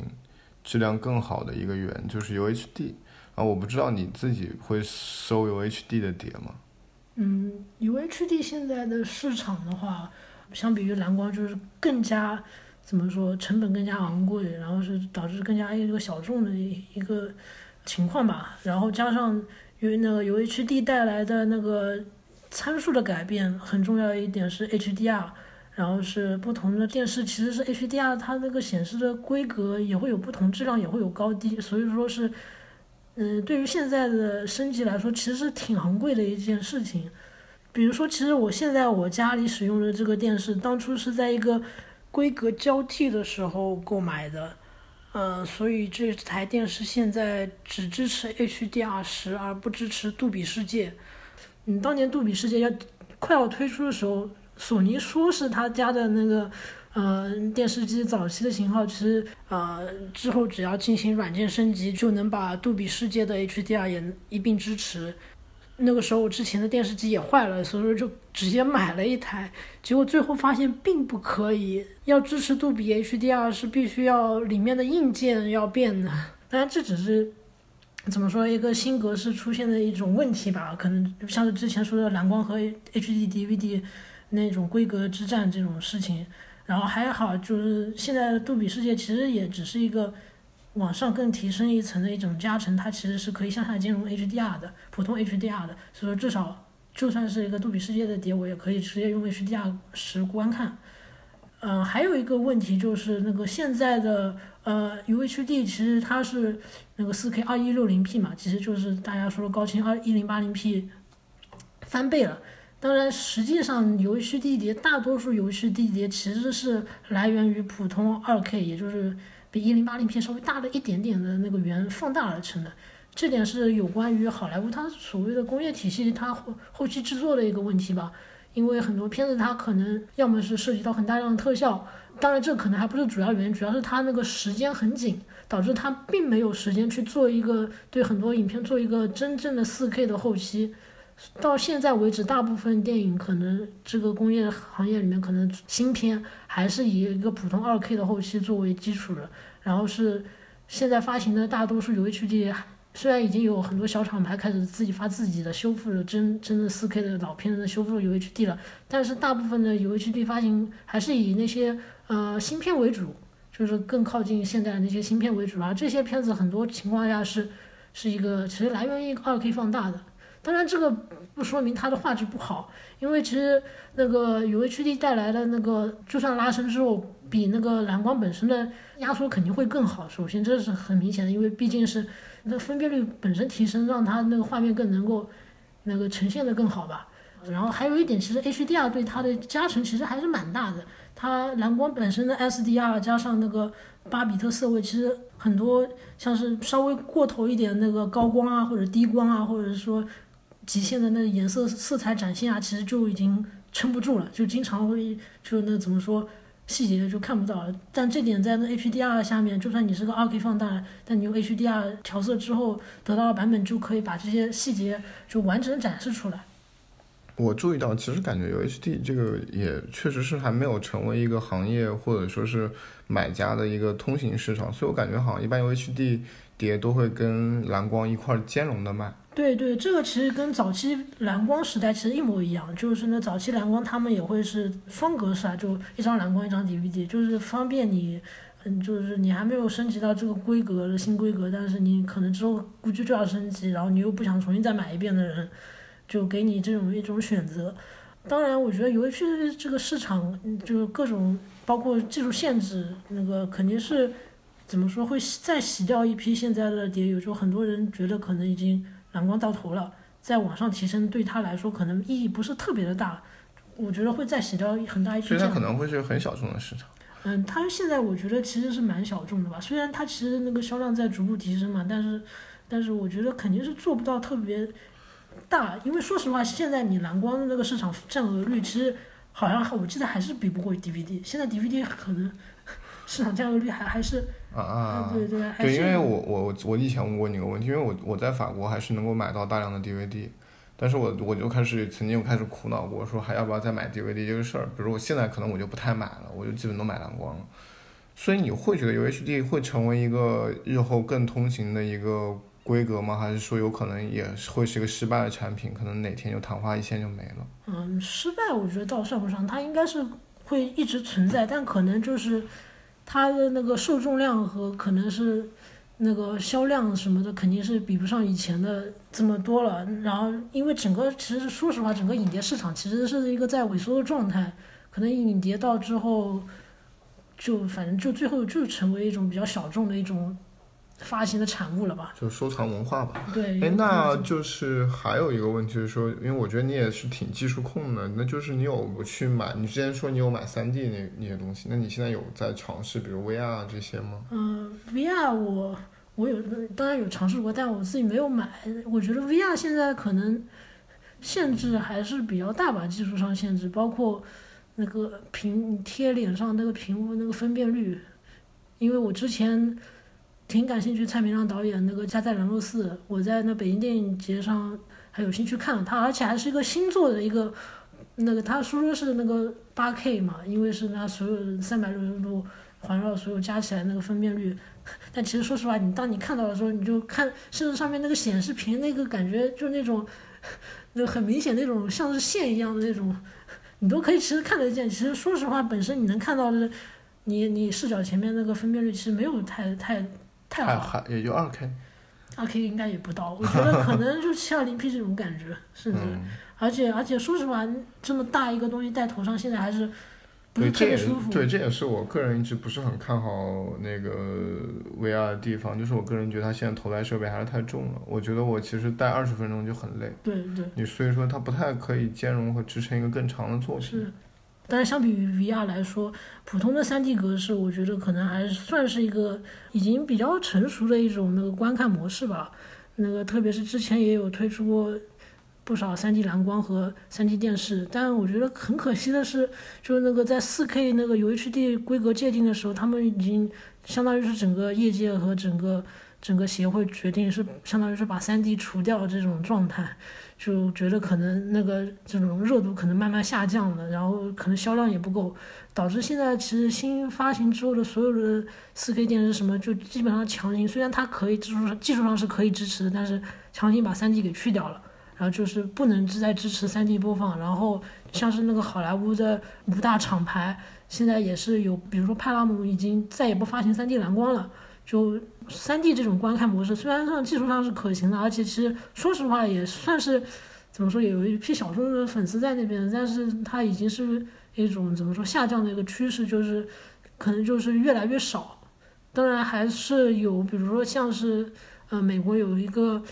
质量更好的一个源，就是 UHD。啊，我不知道你自己会收 UHD 的碟吗？嗯，UHD 现在的市场的话，相比于蓝光就是更加怎么说，成本更加昂贵，然后是导致更加一个小众的一个情况吧。然后加上因为那个 UHD 带来的那个参数的改变，很重要一点是 HDR。然后是不同的电视，其实是 HDR，它那个显示的规格也会有不同，质量也会有高低，所以说是，嗯，对于现在的升级来说，其实是挺昂贵的一件事情。比如说，其实我现在我家里使用的这个电视，当初是在一个规格交替的时候购买的，嗯，所以这台电视现在只支持 HDR 十，而不支持杜比世界。嗯，当年杜比世界要快要推出的时候。索尼说是他家的那个，呃，电视机早期的型号，其实呃之后只要进行软件升级，就能把杜比世界的 HDR 也一并支持。那个时候我之前的电视机也坏了，所以说就直接买了一台，结果最后发现并不可以，要支持杜比 HDR 是必须要里面的硬件要变的。当然这只是怎么说一个新格式出现的一种问题吧，可能像是之前说的蓝光和 HD DVD。那种规格之战这种事情，然后还好，就是现在的杜比世界其实也只是一个往上更提升一层的一种加成，它其实是可以向下兼容 HDR 的，普通 HDR 的，所以说至少就算是一个杜比世界的碟，我也可以直接用 HDR 十观看。嗯，还有一个问题就是那个现在的呃 UHD 其实它是那个 4K 2160P 嘛，其实就是大家说的高清二1080 P 翻倍了。当然，实际上游戏地碟大多数游戏地碟其实是来源于普通二 K，也就是比一零八零 P 稍微大了一点点的那个圆放大而成的。这点是有关于好莱坞它所谓的工业体系它后后期制作的一个问题吧。因为很多片子它可能要么是涉及到很大量的特效，当然这可能还不是主要原因，主要是它那个时间很紧，导致它并没有时间去做一个对很多影片做一个真正的四 K 的后期。到现在为止，大部分电影可能这个工业行业里面，可能新片还是以一个普通二 K 的后期作为基础的。然后是现在发行的大多数 UHD，虽然已经有很多小厂牌开始自己发自己的修复的真真的四 K 的老片子的修复 UHD 了，但是大部分的 UHD 发行还是以那些呃芯片为主，就是更靠近现在的那些芯片为主。啊这些片子很多情况下是是一个其实来源于二 K 放大的。当然这个不说明它的画质不好，因为其实那个有 HD 带来的那个，就算拉伸之后，比那个蓝光本身的压缩肯定会更好。首先这是很明显的，因为毕竟是那分辨率本身提升，让它那个画面更能够那个呈现的更好吧。然后还有一点，其实 HDR 对它的加成其实还是蛮大的。它蓝光本身的 SDR 加上那个巴比特色位，其实很多像是稍微过头一点那个高光啊，或者低光啊，或者是说极限的那个颜色色彩展现啊，其实就已经撑不住了，就经常会就那怎么说细节就看不到了。但这点在那 HDR 下面，就算你是个 2K 放大，但你用 HDR 调色之后得到的版本，就可以把这些细节就完整展示出来。我注意到，其实感觉 UHD 这个也确实是还没有成为一个行业或者说是买家的一个通行市场，所以我感觉好像一般 UHD 碟都会跟蓝光一块兼容的卖。对对，这个其实跟早期蓝光时代其实一模一样，就是那早期蓝光他们也会是双格式啊，就一张蓝光一张 DVD，就是方便你，嗯，就是你还没有升级到这个规格的新规格，但是你可能之后估计就要升级，然后你又不想重新再买一遍的人。就给你这种一种选择，当然，我觉得游戏这个市场，就是各种包括技术限制，那个肯定是怎么说会再洗掉一批现在的碟有时候很多人觉得可能已经蓝光到头了，再往上提升对他来说可能意义不是特别的大，我觉得会再洗掉很大一批。所以它可能会是很小众的市场。嗯，它现在我觉得其实是蛮小众的吧，虽然它其实那个销量在逐步提升嘛，但是但是我觉得肯定是做不到特别。大，因为说实话，现在你蓝光的那个市场占有率，其实好像我记得还是比不过 DVD。现在 DVD 可能 <laughs> 市场占有率还还是啊啊，对对，对，因为我我我以前问过你个问题，因为我我在法国还是能够买到大量的 DVD，但是我我就开始曾经开始苦恼过，说还要不要再买 DVD 这个事儿。比如我现在可能我就不太买了，我就基本都买蓝光了。所以你会觉得 UHD 会成为一个日后更通行的一个？规格吗？还是说有可能也会是一个失败的产品？可能哪天就昙花一现就没了。嗯，失败我觉得倒算不上，它应该是会一直存在，但可能就是它的那个受众量和可能是那个销量什么的，肯定是比不上以前的这么多了。然后，因为整个其实说实话，整个影碟市场其实是一个在萎缩的状态，可能影碟到之后就反正就最后就成为一种比较小众的一种。发行的产物了吧？就收藏文化吧。对。哎，那就是还有一个问题是说，因为我觉得你也是挺技术控的，那就是你有去买？你之前说你有买三 D 那那些东西，那你现在有在尝试，比如 VR 这些吗？嗯，VR 我我有当然有尝试过，但我自己没有买。我觉得 VR 现在可能限制还是比较大吧，技术上限制，包括那个屏贴脸上那个屏幕那个分辨率，因为我之前。挺感兴趣蔡明亮导演那个《加在人肉四》，我在那北京电影节上还有兴趣看了他，而且还是一个新做的一个，那个他说说是那个八 K 嘛，因为是那所有三百六十度环绕所有加起来那个分辨率，<laughs> 但其实说实话，你当你看到的时候，你就看甚至上面那个显示屏那个感觉就那种，那很明显那种像是线一样的那种，你都可以其实看得见。其实说实话，本身你能看到的，你你视角前面那个分辨率其实没有太太。太好，也就二 K，二 K 应该也不到，我觉得可能就七二零 P 这种感觉，甚至，而且而且说实话，这么大一个东西戴头上，现在还是不是特别舒服。对，这也是我个人一直不是很看好那个 VR 的地方，就是我个人觉得它现在头戴设备还是太重了，我觉得我其实戴二十分钟就很累。对对。你所以说它不太可以兼容和支撑一个更长的作品。是。但是相比于 VR 来说，普通的 3D 格式，我觉得可能还算是一个已经比较成熟的一种那个观看模式吧。那个特别是之前也有推出过不少 3D 蓝光和 3D 电视，但我觉得很可惜的是，就是那个在 4K 那个 UHD 规格界定的时候，他们已经相当于是整个业界和整个整个协会决定是相当于是把 3D 除掉这种状态。就觉得可能那个这种热度可能慢慢下降了，然后可能销量也不够，导致现在其实新发行之后的所有的四 K 电视什么就基本上强行，虽然它可以技术上技术上是可以支持的，但是强行把三 D 给去掉了，然后就是不能再支持三 D 播放，然后像是那个好莱坞的五大厂牌，现在也是有，比如说派拉蒙已经再也不发行三 D 蓝光了。就三 D 这种观看模式，虽然上技术上是可行的，而且其实说实话也算是怎么说，也有一批小众的粉丝在那边，但是它已经是一种怎么说下降的一个趋势，就是可能就是越来越少。当然还是有，比如说像是呃美国有一个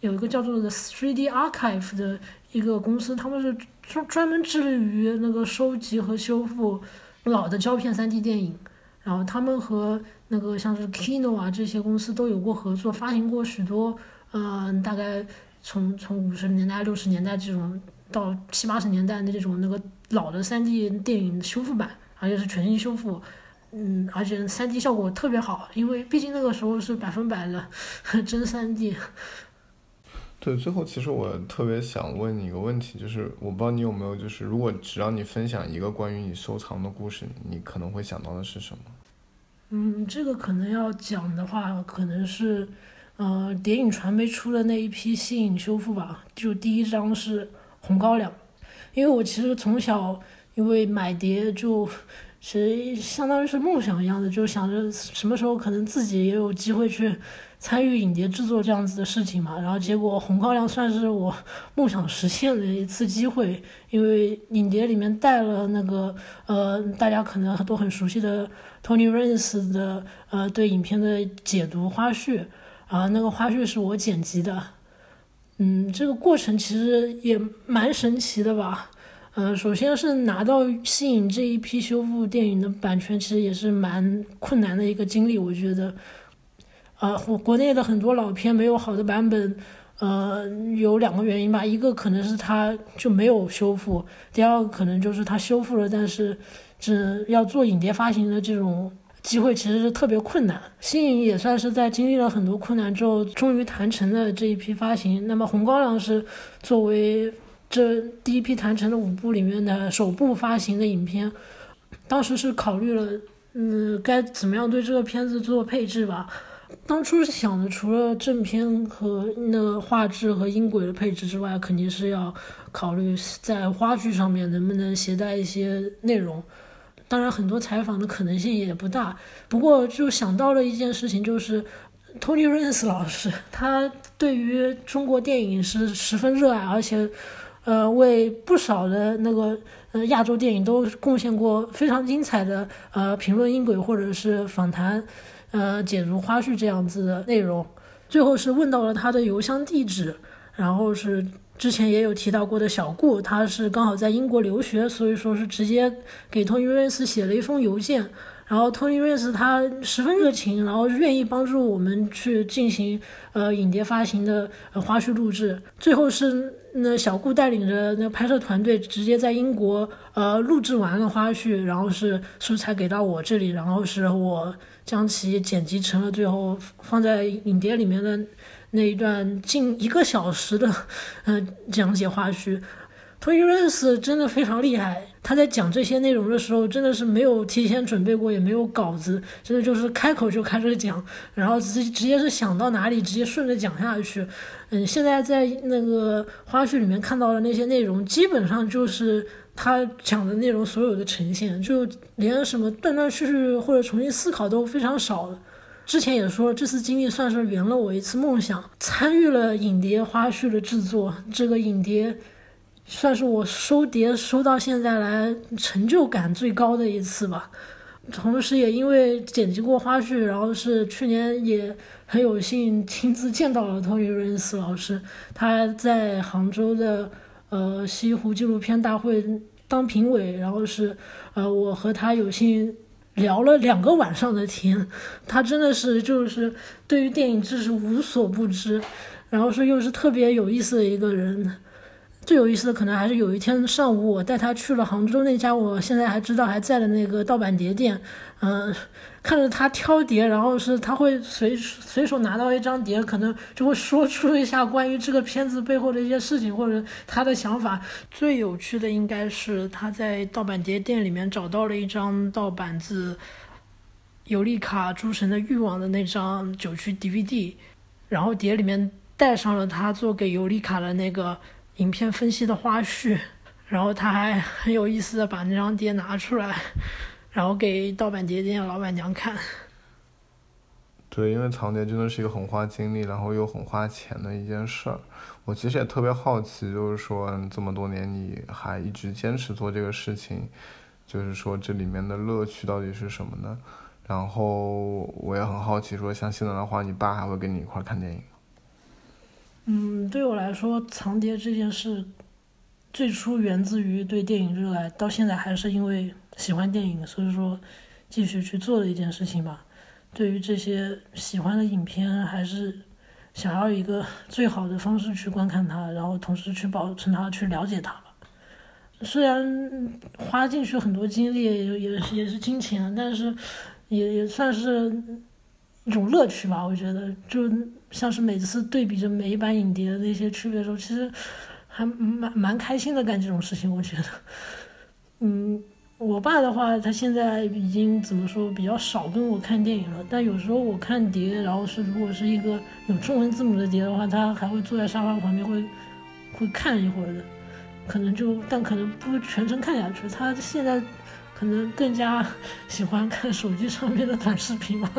有一个叫做的 3D Archive 的一个公司，他们是专专门致力于那个收集和修复老的胶片 3D 电影，然后他们和那个像是 Kino 啊这些公司都有过合作，发行过许多，嗯，大概从从五十年代、六十年代这种到七八十年代的这种那个老的三 D 电影修复版，而且是全新修复，嗯，而且三 D 效果特别好，因为毕竟那个时候是百分百的真三 D。对，最后其实我特别想问你一个问题，就是我不知道你有没有，就是如果只让你分享一个关于你收藏的故事，你可能会想到的是什么？嗯，这个可能要讲的话，可能是，呃，谍影传媒出的那一批新影修复吧。就第一张是红高粱，因为我其实从小因为买碟就，其实相当于是梦想一样的，就想着什么时候可能自己也有机会去参与影碟制作这样子的事情嘛。然后结果红高粱算是我梦想实现的一次机会，因为影碟里面带了那个，呃，大家可能都很熟悉的。Tony Rance 的呃对影片的解读花絮，啊那个花絮是我剪辑的，嗯这个过程其实也蛮神奇的吧，呃首先是拿到吸引这一批修复电影的版权，其实也是蛮困难的一个经历，我觉得，啊国内的很多老片没有好的版本，呃有两个原因吧，一个可能是它就没有修复，第二个可能就是它修复了，但是。只要做影碟发行的这种机会，其实是特别困难。新影也算是在经历了很多困难之后，终于谈成了这一批发行。那么红高粱是作为这第一批谈成的五部里面的首部发行的影片，当时是考虑了，嗯，该怎么样对这个片子做配置吧。当初是想的，除了正片和那个画质和音轨的配置之外，肯定是要考虑在花絮上面能不能携带一些内容。当然，很多采访的可能性也不大。不过，就想到了一件事情，就是托尼·瑞斯老师，他对于中国电影是十分热爱，而且，呃，为不少的那个呃亚洲电影都贡献过非常精彩的呃评论音轨或者是访谈，呃解读花絮这样子的内容。最后是问到了他的邮箱地址，然后是。之前也有提到过的小顾，他是刚好在英国留学，所以说是直接给托尼·瑞斯写了一封邮件。然后托尼·瑞斯他十分热情，然后愿意帮助我们去进行呃影碟发行的花絮录制。最后是那小顾带领着那拍摄团队直接在英国呃录制完了花絮，然后是素材给到我这里，然后是我将其剪辑成了最后放在影碟里面的。那一段近一个小时的，嗯，讲解花絮，Tony Rance 真的非常厉害。他在讲这些内容的时候，真的是没有提前准备过，也没有稿子，真的就是开口就开始讲，然后直直接是想到哪里，直接顺着讲下去。嗯，现在在那个花絮里面看到的那些内容，基本上就是他讲的内容所有的呈现，就连什么断断续续或者重新思考都非常少。之前也说，这次经历算是圆了我一次梦想，参与了影碟花絮的制作。这个影碟算是我收碟收到现在来成就感最高的一次吧。同时，也因为剪辑过花絮，然后是去年也很有幸亲自见到了托尼·瑞恩斯老师。他在杭州的呃西湖纪录片大会当评委，然后是呃我和他有幸。聊了两个晚上的天，他真的是就是对于电影知识无所不知，然后是又是特别有意思的一个人。最有意思的可能还是有一天上午，我带他去了杭州那家我现在还知道还在的那个盗版碟店，嗯，看着他挑碟，然后是他会随随手拿到一张碟，可能就会说出一下关于这个片子背后的一些事情或者他的想法。最有趣的应该是他在盗版碟店里面找到了一张盗版自尤利卡《诸神的欲望》的那张九曲 DVD，然后碟里面带上了他做给尤利卡的那个。影片分析的花絮，然后他还很有意思的把那张碟拿出来，然后给盗版碟店老板娘看。对，因为藏碟真的是一个很花精力，然后又很花钱的一件事儿。我其实也特别好奇，就是说这么多年你还一直坚持做这个事情，就是说这里面的乐趣到底是什么呢？然后我也很好奇，说像现在的话，你爸还会跟你一块看电影？嗯，对我来说，藏碟这件事最初源自于对电影热爱，到现在还是因为喜欢电影，所以说继续去做的一件事情吧。对于这些喜欢的影片，还是想要一个 <laughs> 最好的方式去观看它，然后同时去保存它，去了解它吧。虽然花进去很多精力，也也也是金钱，但是也也算是一种乐趣吧。我觉得，就像是每次对比着每一版影碟的那些区别的时候，其实还蛮蛮开心的干这种事情。我觉得，嗯。我爸的话，他现在已经怎么说比较少跟我看电影了。但有时候我看碟，然后是如果是一个有中文字母的碟的话，他还会坐在沙发旁边会会看一会儿的。可能就但可能不全程看下去。他现在可能更加 <laughs> 喜欢看手机上面的短视频吧。